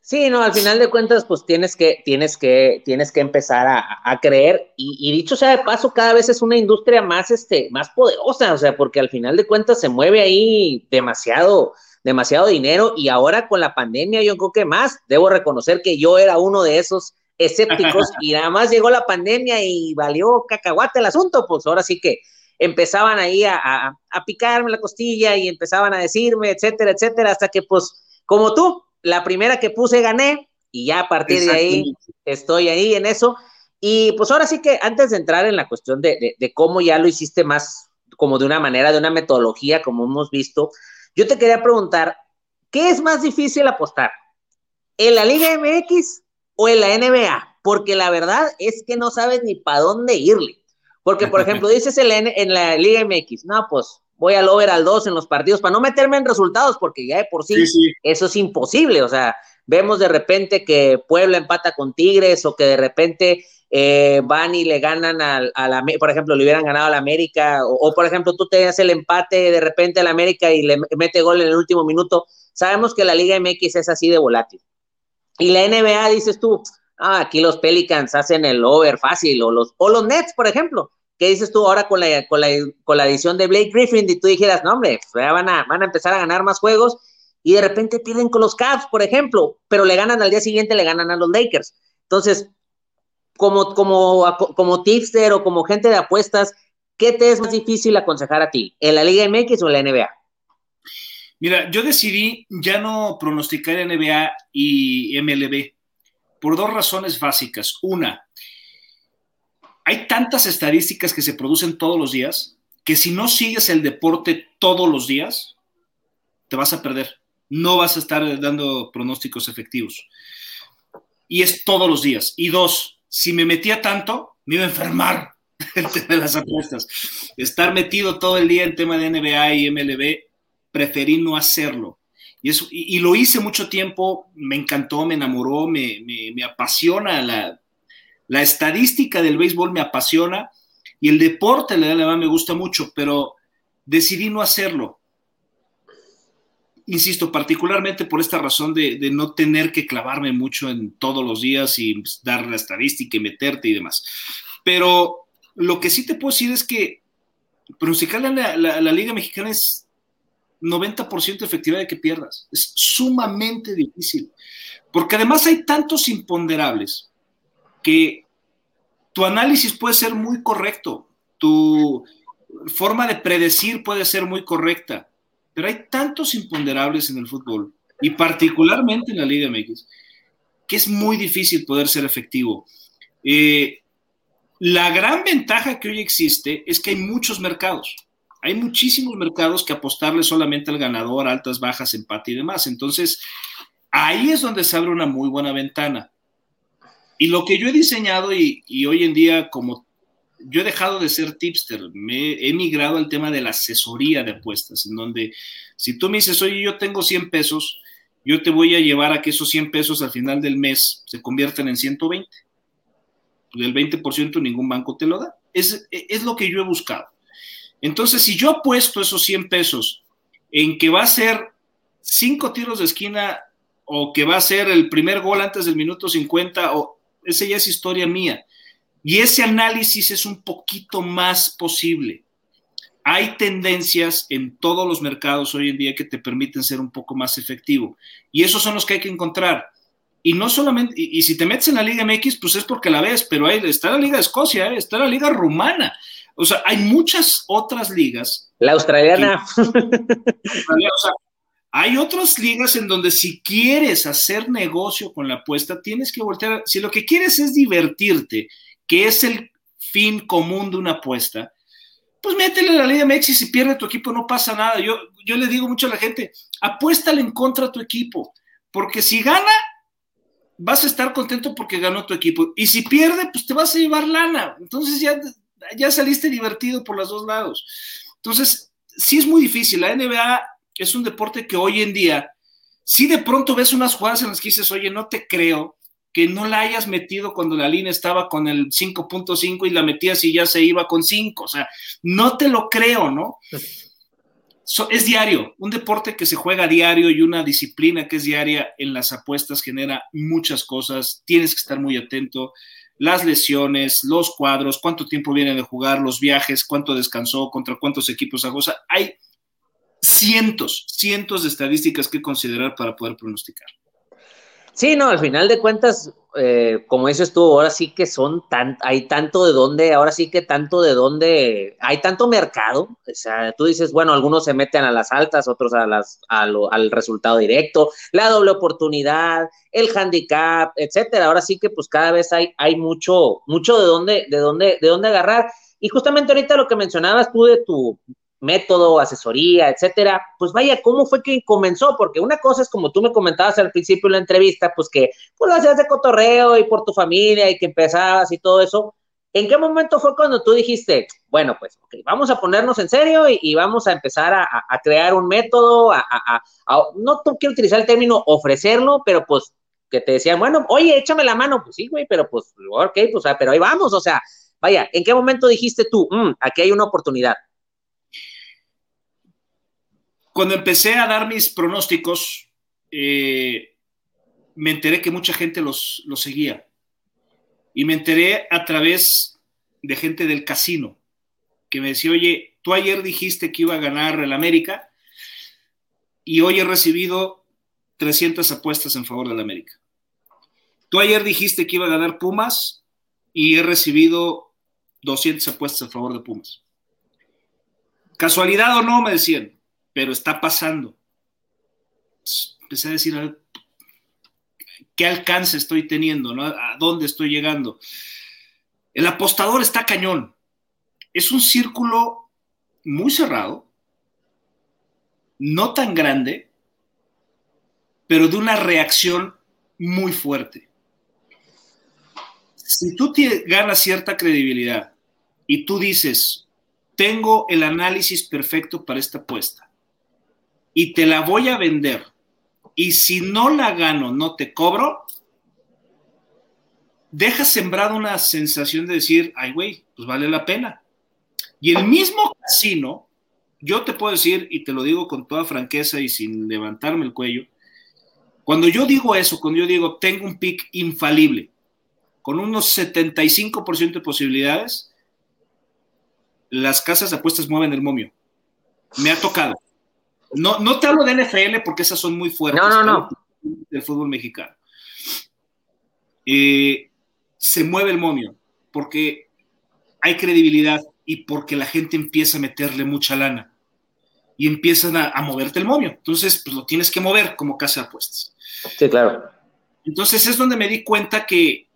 Sí, no, al final de cuentas, pues tienes que, tienes que, tienes que empezar a, a creer, y, y, dicho sea de paso, cada vez es una industria más, este, más poderosa, o sea, porque al final de cuentas se mueve ahí demasiado, demasiado dinero y ahora con la pandemia yo creo que más, debo reconocer que yo era uno de esos escépticos [laughs] y nada más llegó la pandemia y valió cacahuate el asunto, pues ahora sí que empezaban ahí a, a, picarme la costilla y empezaban a decirme, etcétera, etcétera, hasta que pues como tú, la primera que puse gané y ya a partir de ahí estoy ahí en eso. Y pues ahora sí que antes de entrar en la cuestión de, de cómo ya lo hiciste más como de una manera, de una metodología, como hemos visto, yo te quería preguntar, ¿qué es más difícil apostar? ¿En la Liga MX o en la NBA? Porque la verdad es que no sabes ni para dónde irle. Porque, por ejemplo, [laughs] dices en la, en la Liga MX, no, pues voy al over al 2 en los partidos para no meterme en resultados, porque ya de por sí, eso es imposible. O sea, vemos de repente que Puebla empata con Tigres o que de repente eh, van y le ganan al, la, por ejemplo, le hubieran ganado al América, o, por ejemplo, tú te das el empate de repente al América y le mete gol en el último minuto. Sabemos que la Liga MX es así de volátil. Y la NBA, dices tú, ah, aquí los Pelicans hacen el over fácil, o los, o los Nets, por ejemplo. ¿Qué dices tú ahora con la, con la, con la edición de Blake Griffin? Y tú dijeras, no, hombre, pues van a, van a empezar a ganar más juegos y de repente pierden con los Cavs, por ejemplo, pero le ganan al día siguiente, le ganan a los Lakers. Entonces, como, como, como tipster o como gente de apuestas, ¿qué te es más difícil aconsejar a ti? ¿En la Liga MX o en la NBA? Mira, yo decidí ya no pronosticar NBA y MLB por dos razones básicas. Una, hay tantas estadísticas que se producen todos los días que si no sigues el deporte todos los días, te vas a perder. No vas a estar dando pronósticos efectivos. Y es todos los días. Y dos, si me metía tanto, me iba a enfermar [laughs] de las apuestas. Estar metido todo el día en tema de NBA y MLB preferí no hacerlo. Y, eso, y, lo hice mucho tiempo, me encantó, me enamoró, me, me, apasiona la, la, estadística del béisbol, me apasiona y el deporte, la verdad, me gusta mucho, pero decidí no hacerlo. Insisto, particularmente por esta razón de, no tener que clavarme mucho en todos los días y pues, dar la estadística y meterte y demás. Pero lo que sí te puedo decir es que pronosticar la, la, la Liga Mexicana es 90% efectividad de que pierdas. Es sumamente difícil. Porque además hay tantos imponderables que tu análisis puede ser muy correcto, tu forma de predecir puede ser muy correcta, pero hay tantos imponderables en el fútbol y particularmente en la Liga MX que es muy difícil poder ser efectivo. Eh, la gran ventaja que hoy existe es que hay muchos mercados hay muchísimos mercados que apostarle solamente al ganador, altas, bajas, empate y demás. Entonces, ahí es donde se abre una muy buena ventana. Y lo que yo he diseñado y, hoy en día, como yo he dejado de ser tipster, me he migrado al tema de la asesoría de apuestas, en donde si tú me dices, oye, yo tengo 100 pesos, yo te voy a llevar a que esos 100 pesos al final del mes se conviertan en 120. Del 20% ningún banco te lo da. Es, es lo que yo he buscado. Entonces, si yo apuesto esos 100 pesos en que va a ser cinco tiros de esquina o que va a ser el primer gol antes del minuto 50, o esa ya es historia mía. Y ese análisis es un poquito más posible. Hay tendencias en todos los mercados hoy en día que te permiten ser un poco más efectivo. Y esos son los que hay que encontrar. Y no solamente, y, si te metes en la Liga MX, pues es porque la ves, pero ahí está la Liga de Escocia, ¿eh? está la Liga Rumana. O sea, hay muchas otras ligas. La australiana. [laughs] hay otras ligas en donde si quieres hacer negocio con la apuesta, tienes que voltear. Si lo que quieres es divertirte, que es el fin común de una apuesta, pues métele la Liga MX y si pierde tu equipo no pasa nada. Yo, yo le digo mucho a la gente, apuéstale en contra a tu equipo, porque si gana, vas a estar contento porque ganó tu equipo. Y si pierde, pues te vas a llevar lana. Entonces ya ya saliste divertido por los dos lados. Entonces, sí es muy difícil. La NBA es un deporte que hoy en día, si de pronto ves unas jugadas en las que dices, oye, no te creo que no la hayas metido cuando la línea estaba con el 5.5 y la metías y ya se iba con 5. O sea, no te lo creo, ¿no? es diario, un deporte que se juega diario y una disciplina que es diaria en las apuestas genera muchas cosas, tienes que estar muy atento las lesiones, los cuadros, cuánto tiempo viene de jugar, los viajes, cuánto descansó, contra cuántos equipos agosa. Hay cientos, cientos de estadísticas que considerar para poder pronosticar. Sí, no, al final de cuentas, eh, como dices tú, ahora sí que son tan, hay tanto de dónde, ahora sí que tanto de dónde, hay tanto mercado, o sea, tú dices, bueno, algunos se meten a las altas, otros a las, al resultado directo, la doble oportunidad, el handicap, etcétera, ahora sí que pues cada vez hay, hay mucho, mucho de dónde, de dónde, de dónde agarrar, y justamente ahorita lo que mencionabas tú de tu, método, asesoría, etcétera, pues vaya, ¿cómo fue que comenzó? Porque una cosa es como tú me comentabas al principio de la entrevista, pues que pues lo hacías de cotorreo y por tu familia y que empezabas y todo eso. ¿En qué momento fue cuando tú dijiste, bueno, pues okay, vamos a ponernos en serio y, vamos a empezar a, crear un método, a, no quiero utilizar el término ofrecerlo, pero pues que te decían, bueno, oye, échame la mano, pues sí, güey, pero pues, ok, pues, pero ahí vamos, o sea, vaya, ¿en qué momento dijiste tú, mm, aquí hay una oportunidad? Cuando empecé a dar mis pronósticos, eh, me enteré que mucha gente los, los seguía. Y me enteré a través de gente del casino, que me decía, oye, tú ayer dijiste que iba a ganar el América y hoy he recibido 300 apuestas en favor del América. Tú ayer dijiste que iba a ganar Pumas y he recibido 200 apuestas a favor de Pumas. Casualidad o no, me decían, pero está pasando. Empecé a decir, ¿qué alcance estoy teniendo? ¿no? ¿A dónde estoy llegando? El apostador está cañón. Es un círculo muy cerrado, no tan grande, pero de una reacción muy fuerte. Si tú ganas cierta credibilidad y tú dices, tengo el análisis perfecto para esta apuesta y te la voy a vender y si no la gano, no te cobro, deja sembrada una sensación de decir, ay, güey, pues vale la pena. Y el mismo casino, yo te puedo decir, y te lo digo con toda franqueza y sin levantarme el cuello, cuando yo digo eso, cuando yo digo tengo un pick infalible, con unos 75% de posibilidades, las casas de apuestas mueven el momio. Me ha tocado. No, no te hablo de NFL porque esas son muy fuertes. No, no, no. Del fútbol mexicano. Eh, se mueve el momio porque hay credibilidad y porque la gente empieza a meterle mucha lana y empiezan a, moverte el momio. Entonces, pues lo tienes que mover como casa de apuestas. Sí, claro. Entonces es donde me di cuenta que,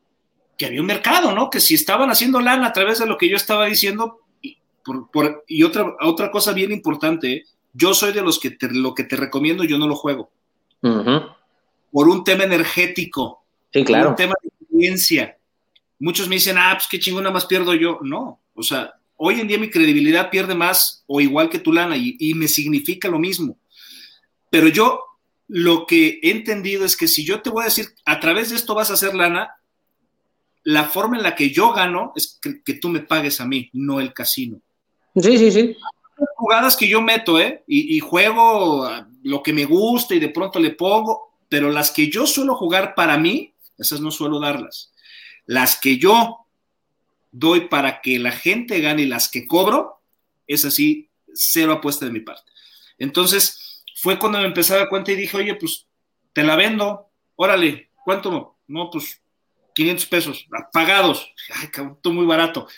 que había un mercado, ¿no? Que si estaban haciendo lana a través de lo que yo estaba diciendo, y, por, y otra, otra cosa bien importante, ¿eh? Yo soy de los que te, lo que te recomiendo, yo no lo juego. Por un tema energético. Sí, claro. Por un tema de experiencia. Muchos me dicen, ah, pues qué chingón, nada más pierdo yo. No, o sea, hoy en día mi credibilidad pierde más o igual que tu lana y, y me significa lo mismo. Pero yo lo que he entendido es que si yo te voy a decir, a través de esto vas a hacer lana, la forma en la que yo gano es que, que, tú me pagues a mí, no el casino. Sí, sí, sí jugadas que yo meto, ¿eh? Y, juego lo que me gusta y de pronto le pongo, pero las que yo suelo jugar para mí, esas no suelo darlas. Las que yo doy para que la gente gane y las que cobro, es así, cero apuesta de mi parte. Entonces, fue cuando me empecé a cuenta y dije, oye, pues te la vendo, órale, ¿cuánto? No, pues 500 pesos, pagados. Ay, cabrón, muy barato.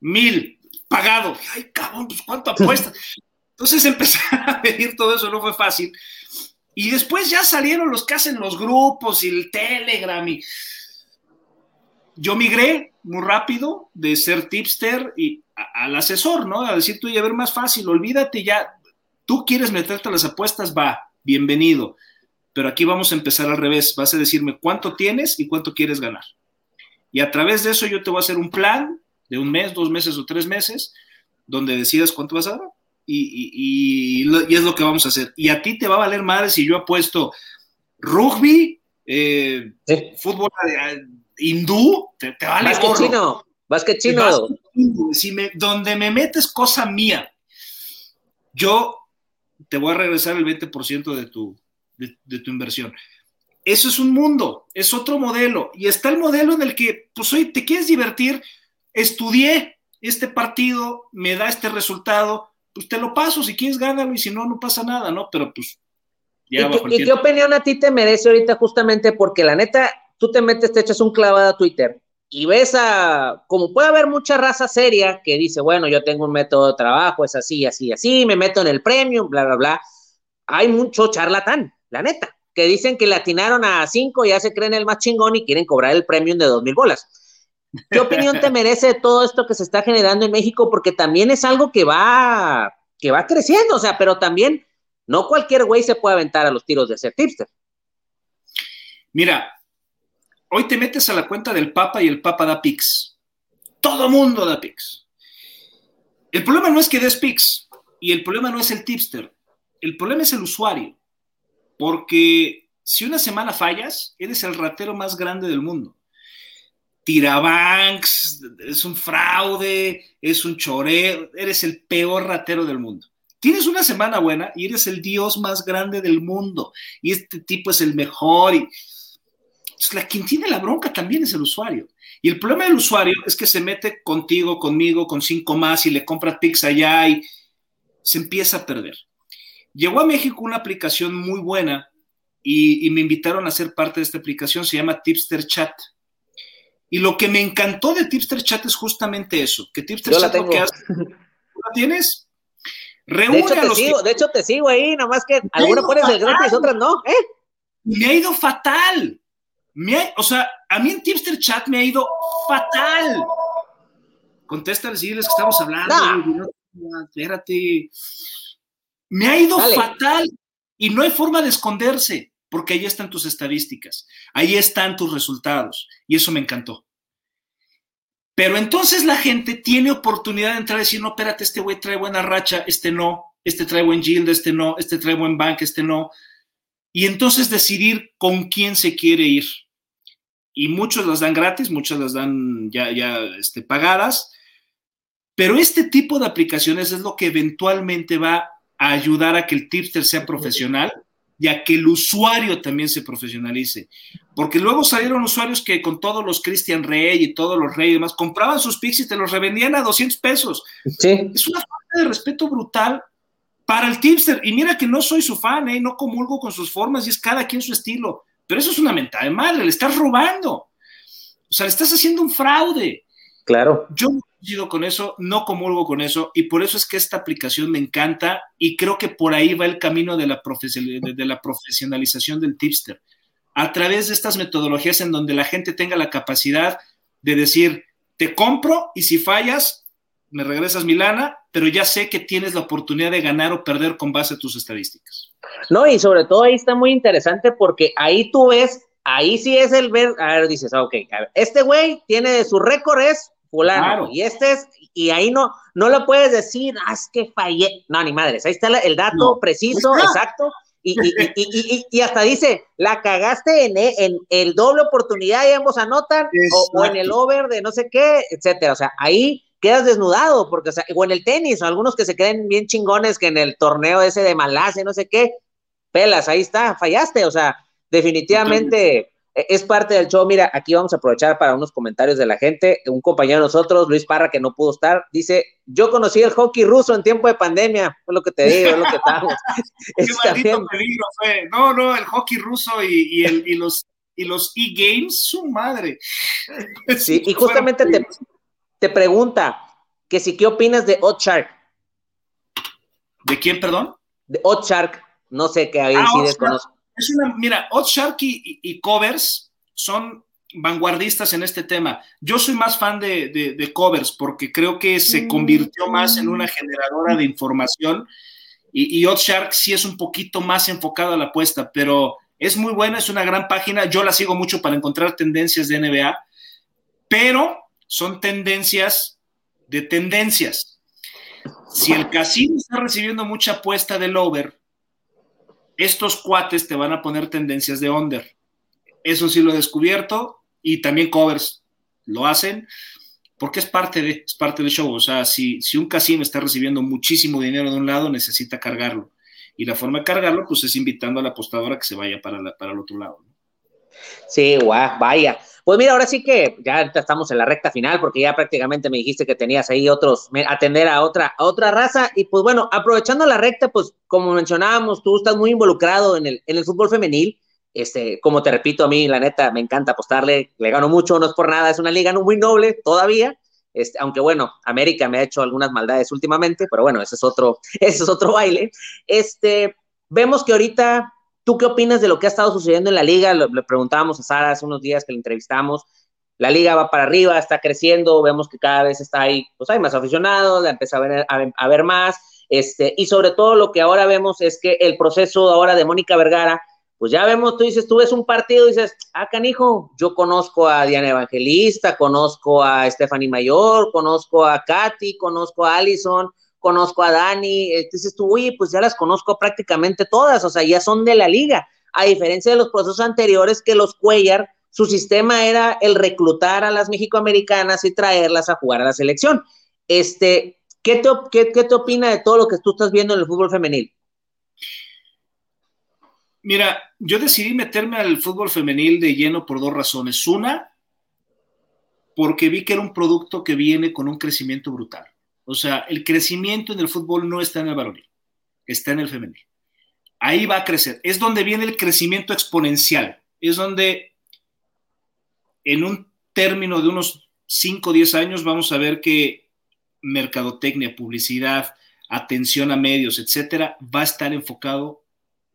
Mil, pagado. Ay, cabrón, pues cuánto apuesta. [laughs] Entonces empecé a pedir todo eso, no fue fácil. Y después ya salieron los que hacen los grupos y el Telegram. Y... Yo migré muy rápido de ser tipster y al asesor, ¿no? A decir, tú, ya ver más fácil, olvídate ya. Tú quieres meterte a las apuestas, va, bienvenido. Pero aquí vamos a empezar al revés. Vas a decirme cuánto tienes y cuánto quieres ganar. Y a través de eso yo te voy a hacer un plan de un mes, dos meses o tres meses, donde decidas cuánto vas a dar. Y, y, es lo que vamos a hacer. Y a ti te va a valer madre si yo apuesto rugby, eh, fútbol eh, hindú, te, te vale chino, básquet chino. Si me, donde me metes cosa mía, yo te voy a regresar el 20% de tu, de, de tu inversión. Eso es un mundo, es otro modelo. Y está el modelo en el que, pues, hoy te quieres divertir, estudié este partido, me da este resultado, pues te lo paso, si quieres gánalo y si no, no pasa nada, ¿no? Pero pues... Ya ¿Y, qué, qué opinión a ti te merece ahorita justamente? Porque la neta, tú te metes, te echas un clavado a Twitter y ves a, como puede haber mucha raza seria que dice, bueno, yo tengo un método de trabajo, es así, así, así, me meto en el premium, bla, bla, bla. Hay mucho charlatán, la neta, que dicen que le atinaron a cinco, ya se creen el más chingón y quieren cobrar el premium de dos mil bolas. ¿Qué opinión te merece todo esto que se está generando en México? Porque también es algo que va, que va creciendo, o sea, pero también no cualquier güey se puede aventar a los tiros de ser tipster. Mira, hoy te metes a la cuenta del Papa y el Papa da pics. Todo mundo da pics. El problema no es que des pics y el problema no es el tipster. El problema es el usuario. Porque si una semana fallas, eres el ratero más grande del mundo tirabanks, es un fraude, es un choreo, eres el peor ratero del mundo. Tienes una semana buena y eres el dios más grande del mundo y este tipo es el mejor. Y... la, quien tiene la bronca también es el usuario. Y el problema del usuario es que se mete contigo, conmigo, con cinco más y le compra pizza allá y se empieza a perder. Llegó a México una aplicación muy buena y, y me invitaron a ser parte de esta aplicación, se llama Tipster Chat Y lo que me encantó de Tipster Chat es justamente eso, que Tipster Chat lo que hace, ¿la tienes? Reúne de hecho, te sigo, de hecho te sigo ahí, nomás que algunas pones el gratis, otras no, ¿eh? Me ha ido fatal. Me o sea, a mí en Tipster Chat me ha ido fatal. Contesta decirles que estamos hablando. espérate. Me ha ido fatal y no hay forma de esconderse porque ahí están tus estadísticas, ahí están tus resultados y eso me encantó. Pero entonces la gente tiene oportunidad de entrar y decir, no, espérate, este güey trae buena racha, este no, este trae buen yield, este no, este trae buen bank, este no. Y entonces decidir con quién se quiere ir. Y muchos las dan gratis, muchos las dan ya, ya este, pagadas. Pero este tipo de aplicaciones es lo que eventualmente va a ayudar a que el tipster sea profesional y a que el usuario también se profesionalice. Porque luego salieron usuarios que con todos los Christian Rey y todos los Rey y demás, compraban sus pics y te los revendían a 200 pesos. Sí. Es una falta de respeto brutal para el tipster. Y mira que no soy su fan, ¿eh? no comulgo con sus formas y es cada quien su estilo. Pero eso es una mentada de madre, le estás robando. O sea, le estás haciendo un fraude. Claro. Yo con eso, no comulgo con eso, y por eso es que esta aplicación me encanta, y creo que por ahí va el camino de la, de la profesionalización del tipster. A través de estas metodologías en donde la gente tenga la capacidad de decir, te compro y si fallas, me regresas mi lana, pero ya sé que tienes la oportunidad de ganar o perder con base a tus estadísticas. No, y sobre todo ahí está muy interesante porque ahí tú ves, ahí sí es el ver, a ver, dices, ok, a ver, este güey tiene su récord es fulano, y este es, y ahí no, no lo puedes decir, ah, es que fallé, no, ni madres, ahí está el dato preciso, exacto, y, y, y, hasta dice, la cagaste en, en el doble oportunidad y ambos anotan, o, en el over de no sé qué, etcétera, o sea, ahí quedas desnudado, porque, o, sea, o en el tenis, o algunos que se creen bien chingones que en el torneo ese de Malasia, no sé qué, pelas, ahí está, fallaste, o sea, definitivamente es parte del show. Mira, aquí vamos a aprovechar para unos comentarios de la gente. Un compañero de nosotros, Luis Parra, que no pudo estar, dice: Yo conocí el hockey ruso en tiempo de pandemia. Fue lo que te digo, es lo que estamos. [laughs] Qué [laughs] maldito peligro fue. No, no, el hockey ruso y, y, el, y los y los e-games, su madre. [laughs] Sí, y justamente te, te, pregunta que si qué opinas de Odd Shark. ¿De quién, perdón? De Odd Shark. No sé qué ahí ah, sí desconozco. Es una, mira, Odd y, covers son vanguardistas en este tema. Yo soy más fan de, covers porque creo que se mm. convirtió más en una generadora de información y, y Shark sí es un poquito más enfocado a la apuesta, pero es muy buena, es una gran página. Yo la sigo mucho para encontrar tendencias de NBA, pero son tendencias de tendencias. Si el casino está recibiendo mucha apuesta del over, estos cuates te van a poner tendencias de under. Eso sí lo he descubierto y también covers lo hacen porque es parte de es parte del show. O sea, si, si un casino está recibiendo muchísimo dinero de un lado, necesita cargarlo. Y la forma de cargarlo, pues es invitando a la apostadora que se vaya para, para el otro lado. Sí, guau, vaya. Pues mira, ahora sí que ya estamos en la recta final porque ya prácticamente me dijiste que tenías ahí otros, atender a otra, a otra raza. Y pues bueno, aprovechando la recta, pues como mencionábamos, tú estás muy involucrado en el, en el fútbol femenil. Este, como te repito, a mí la neta me encanta apostarle, le gano mucho, no es por nada, es una liga muy noble todavía. Este, aunque bueno, América me ha hecho algunas maldades últimamente, pero bueno, ese es otro, [laughs] ese es otro baile. Este, vemos que ahorita ¿Tú qué opinas de lo que ha estado sucediendo en la liga? Le, preguntábamos a Sara hace unos días que la entrevistamos. La liga va para arriba, está creciendo, vemos que cada vez está ahí, pues hay más aficionados, la empieza a ver, a, ver más, este, y sobre todo lo que ahora vemos es que el proceso ahora de Mónica Vergara, pues ya vemos, tú dices, tú ves un partido y dices, ah, canijo, yo conozco a Diana Evangelista, conozco a Stephanie Mayor, conozco a Katy, conozco a Allison, conozco a Dani, dices tú, uy, pues ya las conozco prácticamente todas, o sea, ya son de la liga, a diferencia de los procesos anteriores que los Cuellar, su sistema era el reclutar a las mexicoamericanas y traerlas a jugar a la selección. Este, ¿qué te, qué, qué te opina de todo lo que tú estás viendo en el fútbol femenil? Mira, yo decidí meterme al fútbol femenil de lleno por dos razones. Una, porque vi que era un producto que viene con un crecimiento brutal. O sea, el crecimiento en el fútbol no está en el varonil, está en el femenil. Ahí va a crecer. Es donde viene el crecimiento exponencial. Es donde en un término de unos 5 o 10 años vamos a ver que mercadotecnia, publicidad, atención a medios, etcétera, va a estar enfocado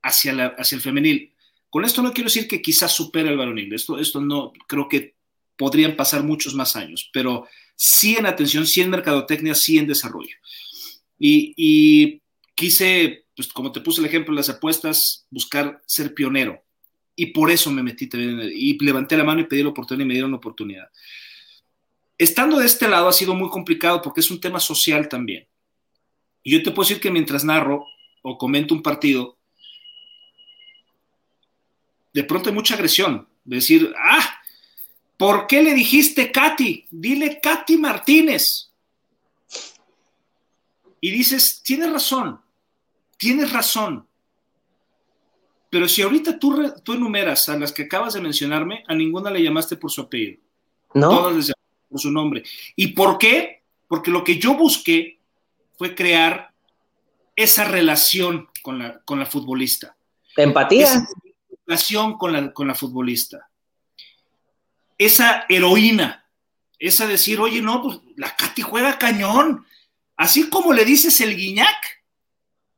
hacia, la, hacia el femenil. Con esto no quiero decir que quizás supere el varonil, esto, esto no, creo que podrían pasar muchos más años, pero sí en atención, sí en mercadotecnia, sí en desarrollo. Y, quise, pues como te puse el ejemplo de las apuestas, buscar ser pionero. Y por eso me metí también y levanté la mano y pedí la oportunidad y me dieron la oportunidad. Estando de este lado ha sido muy complicado porque es un tema social también. Y yo te puedo decir que mientras narro o comento un partido, de pronto hay mucha agresión. De decir, ah, ¿por qué le dijiste Katy? Dile Katy Martínez. Y dices, tienes razón, tienes razón. Pero si ahorita tú, tú enumeras a las que acabas de mencionarme, a ninguna le llamaste por su apellido. No. Todas les llamaste por su nombre. ¿Y por qué? Porque lo que yo busqué fue crear esa relación con la, con la futbolista. Empatía. Esa relación con la, con la futbolista. Esa heroína. Esa decir, oye, no, pues la Katy juega cañón. Así como le dices el guiñac,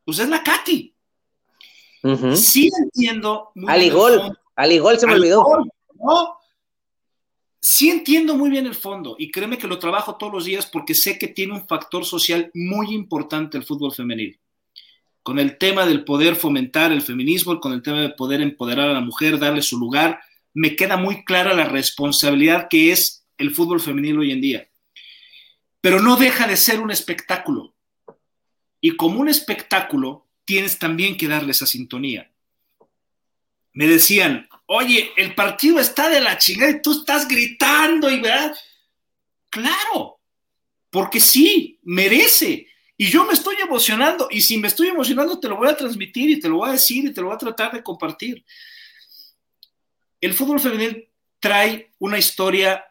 pues es la Katy. Uh -huh. Sí entiendo. Muy Aligol, Aligol se me olvidó. ¿no? Sí entiendo muy bien el fondo y créeme que lo trabajo todos los días porque sé que tiene un factor social muy importante el fútbol femenil. Con el tema del poder fomentar el feminismo, con el tema de poder empoderar a la mujer, darle su lugar, me queda muy clara la responsabilidad que es el fútbol femenil hoy en día. Pero no deja de ser un espectáculo. Y como un espectáculo, tienes también que darle esa sintonía. Me decían, oye, el partido está de la chingada y tú estás gritando y verdad. Claro, porque sí, merece. Y yo me estoy emocionando. Y si me estoy emocionando, te lo voy a transmitir y te lo voy a decir y te lo voy a tratar de compartir. El fútbol femenil trae una historia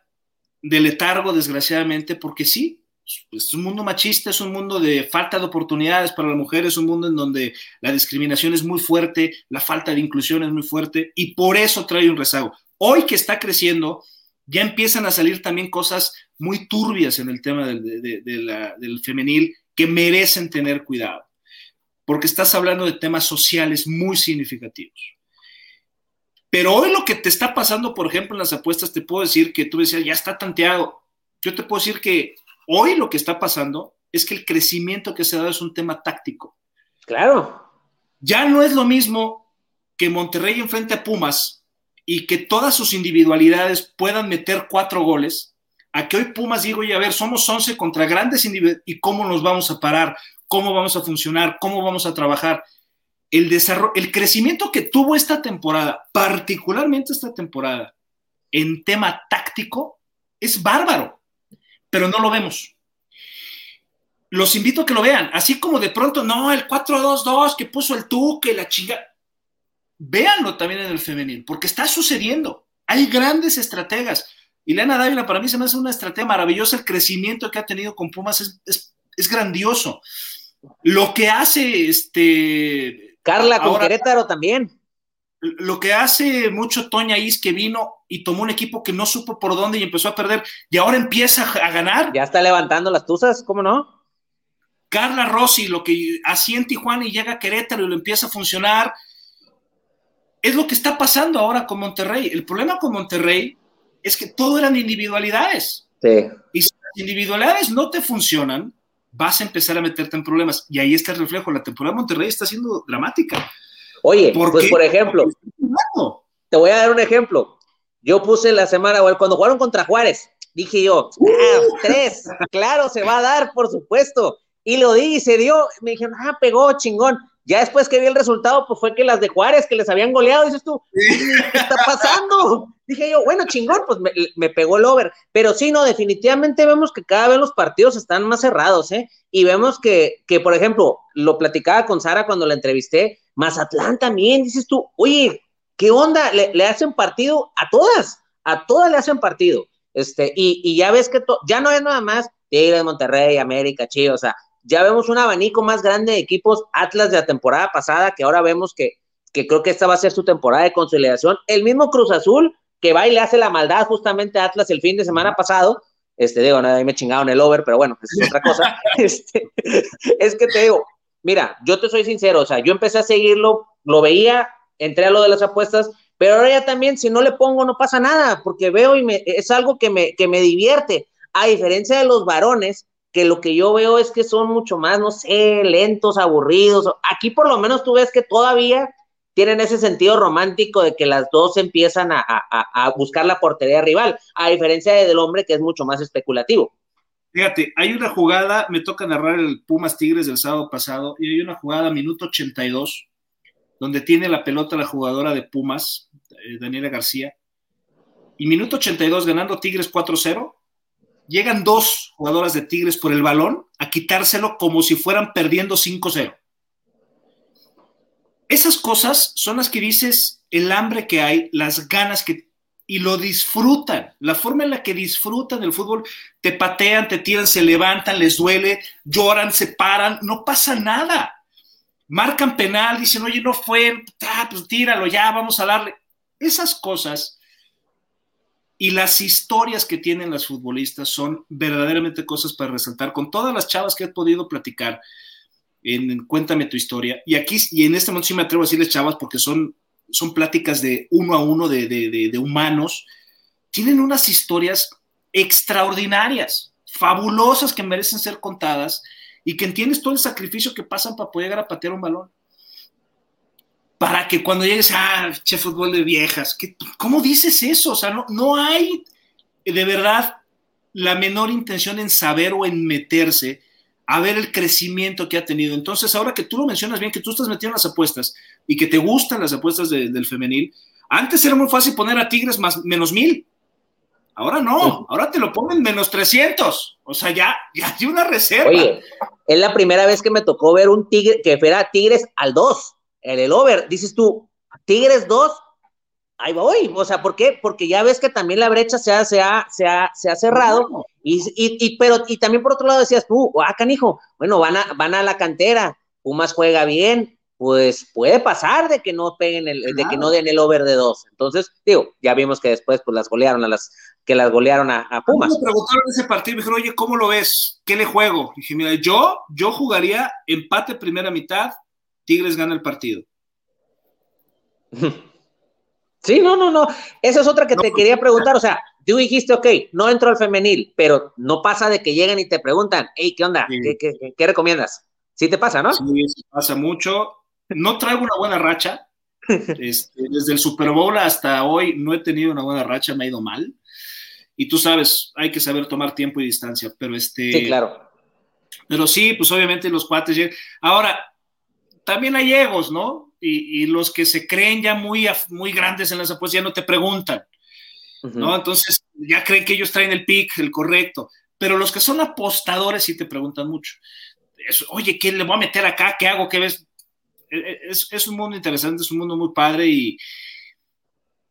de letargo, desgraciadamente, porque sí, es un mundo machista, es un mundo de falta de oportunidades para la mujer, es un mundo en donde la discriminación es muy fuerte, la falta de inclusión es muy fuerte y por eso trae un rezago. Hoy que está creciendo, ya empiezan a salir también cosas muy turbias en el tema del, del femenil que merecen tener cuidado, porque estás hablando de temas sociales muy significativos. Pero hoy lo que te está pasando, por ejemplo, en las apuestas, te puedo decir que tú decías, ya está tanteado. Yo te puedo decir que Hoy lo que está pasando es que el crecimiento que se ha dado es un tema táctico. Claro. Ya no es lo mismo que Monterrey enfrente a Pumas y que todas sus individualidades puedan meter cuatro goles, a que hoy Pumas digo, y a ver, somos 11 contra grandes individuos y cómo nos vamos a parar, cómo vamos a funcionar, cómo vamos a trabajar. El, desarrollo, el crecimiento que tuvo esta temporada, particularmente esta temporada, en tema táctico, es bárbaro pero no lo vemos. Los invito a que lo vean, así como de pronto, no, el 4-2-2 que puso el Tuque, la chinga. Véanlo también en el femenil, porque está sucediendo. Hay grandes estrategas. Y Lena Dávila para mí se me hace una estrategia maravillosa. El crecimiento que ha tenido con Pumas es, es grandioso. Lo que hace este. Carla con ahora, Querétaro también lo que hace mucho Toña Is que vino y tomó un equipo que no supo por dónde y empezó a perder y ahora empieza a ganar. Ya está levantando las tuzas, ¿cómo no? Carla Rossi, lo que hacía en Tijuana y llega a Querétaro y lo empieza a funcionar. Es lo que está pasando ahora con Monterrey. El problema con Monterrey es que todo eran individualidades. Sí. Y si las individualidades no te funcionan, vas a empezar a meterte en problemas. Y ahí está el reflejo. La temporada de Monterrey está siendo dramática. Oye, ¿Por pues qué? por ejemplo, te voy a dar un ejemplo. Yo puse la semana, cuando jugaron contra Juárez, dije yo, ah, tres, claro, se va a dar, por supuesto. Y lo di y se dio. Me dijeron, ah, pegó, chingón. Ya después que vi el resultado, pues fue que las de Juárez, que les habían goleado, dices tú, ¿qué está pasando? [laughs] Dije yo, bueno, chingón, pues me, me, pegó el over. Pero sí, no, definitivamente vemos que cada vez los partidos están más cerrados, ¿eh? Y vemos que, que por ejemplo, lo platicaba con Sara cuando la entrevisté, Mazatlán también, dices tú, oye, ¿qué onda? Le, le hacen partido a todas, a todas le hacen partido. Este, y, y ya ves que ya no es nada más Tigres, Monterrey, América, Chivas, o sea, ya vemos un abanico más grande de equipos Atlas de la temporada pasada, que ahora vemos que, que creo que esta va a ser su temporada de consolidación. El mismo Cruz Azul, que va y le hace la maldad justamente a Atlas el fin de semana pasado. Este, digo, ahí me chingaron el over, pero bueno, es otra cosa. [laughs] [laughs] este, es que te digo, mira, yo te soy sincero, o sea, yo empecé a seguirlo, lo veía, entré a lo de las apuestas, pero ahora ya también, si no le pongo, no pasa nada, porque veo y me, es algo que me, que me divierte. A diferencia de los varones, que lo que yo veo es que son mucho más, no sé, lentos, aburridos. Aquí por lo menos tú ves que todavía tienen ese sentido romántico de que las dos empiezan a, a, buscar la portería rival, a diferencia del hombre que es mucho más especulativo. Fíjate, hay una jugada, me toca narrar el Pumas Tigres del sábado pasado, y hay una jugada, minuto 82, donde tiene la pelota la jugadora de Pumas, eh, Daniela García, y minuto 82 ganando Tigres 4-0, llegan dos jugadoras de Tigres por el balón a quitárselo como si fueran perdiendo 5-0. Esas cosas son las que dices el hambre que hay, las ganas que y lo disfrutan. La forma en la que disfrutan el fútbol, te patean, te tiran, se levantan, les duele, lloran, se paran, no pasa nada. Marcan penal, dicen, oye, no fue, ah, pues tíralo ya, vamos a darle. Esas cosas y las historias que tienen las futbolistas son verdaderamente cosas para resaltar. Con todas las chavas que he podido platicar en Cuéntame tu historia, y aquí, y en este momento sí me atrevo a decirles chavas porque son, son pláticas de uno a uno de, de, de humanos, tienen unas historias extraordinarias, fabulosas que merecen ser contadas y que entiendes todo el sacrificio que pasan para poder llegar a patear un balón para que cuando llegues a ah, che fútbol de viejas, ¿cómo dices eso? O sea, no, no hay de verdad la menor intención en saber o en meterse a ver el crecimiento que ha tenido. Entonces, ahora que tú lo mencionas bien, que tú estás metiendo en las apuestas y que te gustan las apuestas del femenil, antes era muy fácil poner a Tigres más menos mil. Ahora no, ahora te lo ponen menos 300. O sea, ya, ya hay una reserva. Oye, es la primera vez que me tocó ver un Tigre que fuera Tigres al 2 en el over, dices tú, Tigres 2, ahí voy. O sea, ¿por qué? Porque ya ves que también la brecha se ha, se ha, se ha, se ha cerrado. Y, y, pero, y también por otro lado decías tú, ah, canijo, bueno, van a, van a la cantera, Pumas juega bien, pues puede pasar de que no peguen el, de que no den el over de dos. Entonces, digo, ya vimos que después pues las golearon a las, que las golearon a, Pumas. Me preguntaron ese partido, me dijeron, oye, ¿cómo lo ves? ¿Qué le juego? dije, mira, yo, yo jugaría empate primera mitad, Tigres gana el partido. [laughs] Sí, no, no, no. Esa es otra que te quería preguntar. O sea, tú dijiste, ok, no entro al femenil, pero no pasa de que lleguen y te preguntan, hey, ¿qué onda? ¿Qué, recomiendas? Sí te pasa, ¿no? Sí, pasa mucho. No traigo una buena racha. [laughs] Este, desde el Super Bowl hasta hoy no he tenido una buena racha, me ha ido mal. Y tú sabes, hay que saber tomar tiempo y distancia, pero este... Sí, claro. Pero sí, pues obviamente los cuates llegan. Ahora, también hay egos, ¿no? Y, los que se creen ya muy, muy grandes en las apuestas ya no te preguntan, ¿no? Entonces ya creen que ellos traen el pick, el correcto. Pero los que son apostadores sí te preguntan mucho. Oye, ¿qué le voy a meter acá? ¿Qué hago? ¿Qué ves? E, e, es, es un mundo interesante, es un mundo muy padre y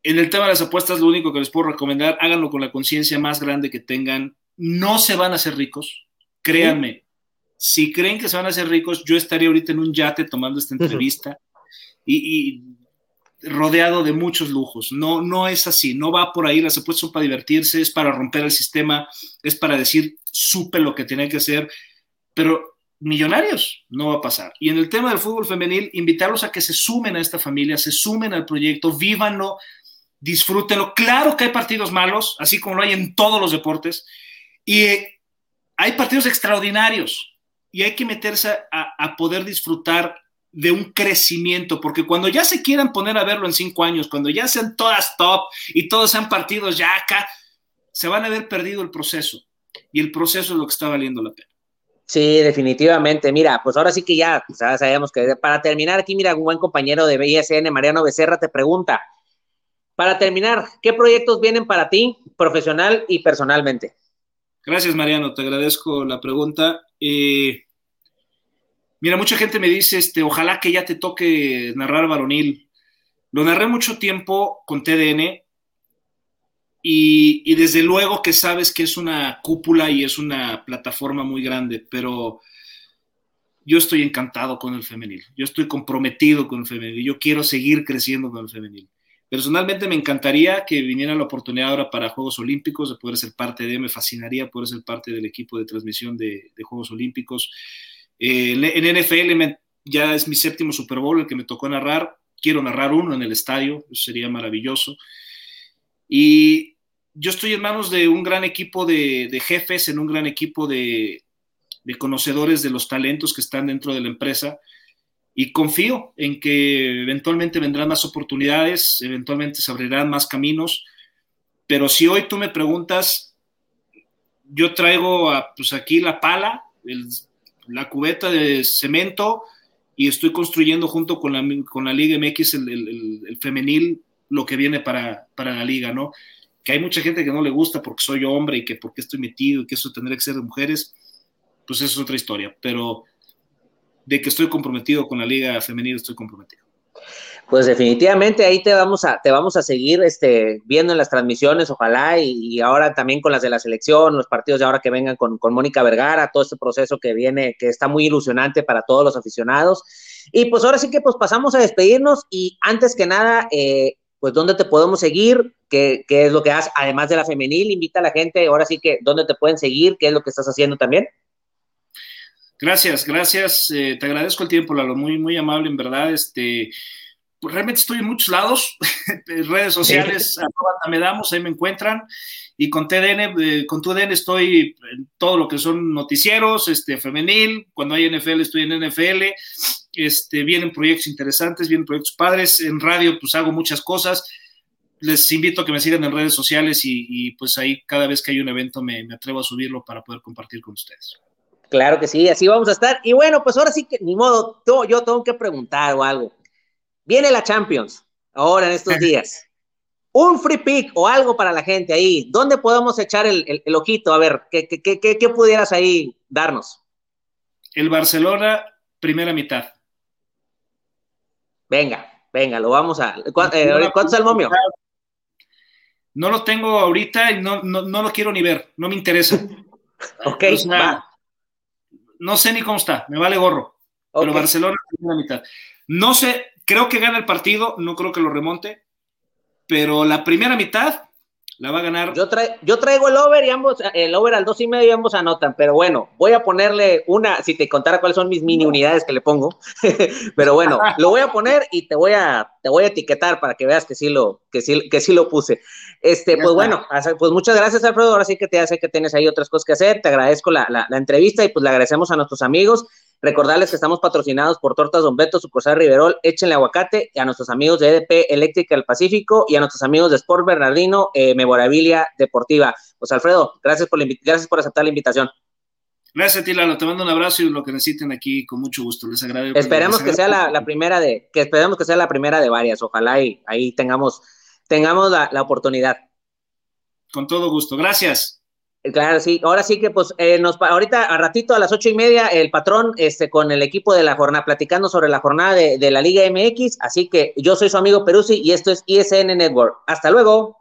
en el tema de las apuestas lo único que les puedo recomendar, háganlo con la conciencia más grande que tengan. No se van a hacer ricos, créanme si creen que se van a hacer ricos, yo estaría ahorita en un yate tomando esta entrevista y, rodeado de muchos lujos. No, no es así, no va por ahí, las apuestas son para divertirse, es para romper el sistema, es para decir, supe lo que tenía que hacer, pero millonarios no va a pasar. Y en el tema del fútbol femenil, invitarlos a que se sumen a esta familia, se sumen al proyecto, vívanlo, disfrútenlo. Claro que hay partidos malos, así como lo hay en todos los deportes, y hay partidos extraordinarios y hay que meterse a, poder disfrutar de un crecimiento, porque cuando ya se quieran poner a verlo en cinco años, cuando ya sean todas top y todos sean partidos ya acá, se van a haber perdido el proceso. Y el proceso es lo que está valiendo la pena. Sí, definitivamente. Mira, pues ahora sí que ya sabemos que para terminar aquí, mira, un buen compañero de BISN, Mariano Becerra, te pregunta, para terminar, ¿qué proyectos vienen para ti, profesional y personalmente? Gracias, Mariano, te agradezco la pregunta. Eh, mira, mucha gente me dice, este, ojalá que ya te toque narrar varonil. Lo narré mucho tiempo con TDN y, desde luego que sabes que es una cúpula y es una plataforma muy grande, pero yo estoy encantado con el femenil, yo estoy comprometido con el femenil, yo quiero seguir creciendo con el femenil. Personalmente me encantaría que viniera la oportunidad ahora para Juegos Olímpicos, de poder ser parte de, me fascinaría poder ser parte del equipo de transmisión de, Juegos Olímpicos. Eh, en NFL ya es mi séptimo Super Bowl el que me tocó narrar, quiero narrar uno en el estadio, sería maravilloso. Y yo estoy en manos de un gran equipo de, jefes, en un gran equipo de, de conocedores de los talentos que están dentro de la empresa y confío en que eventualmente vendrán más oportunidades, eventualmente se abrirán más caminos, pero si hoy tú me preguntas, yo traigo pues aquí la pala, la cubeta de cemento y estoy construyendo junto con la, con la Liga MX, el, femenil, lo que viene para, para la liga, ¿no? Que hay mucha gente que no le gusta porque soy hombre y que porque estoy metido y que eso tendría que ser de mujeres, pues eso es otra historia, pero de que estoy comprometido con la liga femenina, estoy comprometido. Pues definitivamente ahí te vamos a, te vamos a seguir este, viendo en las transmisiones, ojalá, y, ahora también con las de la selección, los partidos de ahora que vengan con, con Mónica Vergara, todo este proceso que viene, que está muy ilusionante para todos los aficionados. Y pues ahora sí que pues pasamos a despedirnos y antes que nada, eh, pues dónde te podemos seguir, ¿Qué, qué es lo que haces, además de la femenil, invita a la gente, ahora sí que dónde te pueden seguir, qué es lo que estás haciendo también. Gracias, gracias. Eh, te agradezco el tiempo, Lalo. Muy, muy amable, en verdad. Este, pues realmente estoy en muchos lados, [laughs] redes sociales, [laughs] me damos, ahí me encuentran. Y con TDN, eh, con TUDN estoy en todo lo que son noticieros, este, femenil. Cuando hay NFL, estoy en NFL. Este, vienen proyectos interesantes, vienen proyectos padres. En radio, pues hago muchas cosas. Les invito a que me sigan en redes sociales y, pues ahí cada vez que hay un evento me atrevo a subirlo para poder compartir con ustedes. Claro que sí, así vamos a estar. Y bueno, pues ahora sí que, ni modo, yo tengo que preguntar o algo. Viene la Champions, ahora en estos [laughs] días. Un free pick o algo para la gente ahí. ¿Dónde podemos echar el, ojito? A ver, ¿qué, qué, pudieras ahí darnos? El Barcelona, primera mitad. Venga, venga, lo vamos a. Eh, ¿Cuánto, es el momio? No lo tengo ahorita y no, no, lo quiero ni ver, no me interesa. [laughs] ok, va no sé ni cómo está, me vale gorro. Pero Barcelona la mitad. No sé, creo que gana el partido, no creo que lo remonte, pero la primera mitad la va a ganar. Yo, yo traigo el over y ambos, el over al dos y medio y ambos anotan, pero bueno, voy a ponerle una, si te contara cuáles son mis mini unidades que le pongo, [laughs] pero bueno, lo voy a poner y te voy a, te voy a etiquetar para que veas que sí lo, que sí, que sí lo puse. Este, pues bueno, pues muchas gracias, Alfredo. Ahora sí que te hace que tienes ahí otras cosas que hacer. Te agradezco la, la, entrevista y pues le agradecemos a nuestros amigos. Recordarles que estamos patrocinados por Tortas Don Beto, Sucursal Riverol, Échenle Aguacate, y a nuestros amigos de EDP Eléctrica del Pacífico y a nuestros amigos de Sport Bernardino, eh, Memorabilia Deportiva. Pues Alfredo, gracias por, gracias por aceptar la invitación. Gracias a ti, Lalo. Te mando un abrazo y lo que necesiten aquí con mucho gusto. Les agradezco. Esperemos que sea la, primera de, que esperemos que sea la primera de varias. Ojalá y ahí tengamos, tengamos la, la oportunidad. Con todo gusto. Gracias. Claro, sí. Ahora sí que, pues, eh, nos, ahorita a ratito a las ocho y media, el patrón este, con el equipo de la jornada, platicando sobre la jornada de, de la Liga MX. Así que yo soy su amigo Peruzzi y esto es ISN Network. Hasta luego.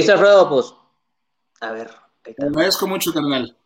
Listo, Alfredo, pues. A ver. Te agradezco mucho, carnal.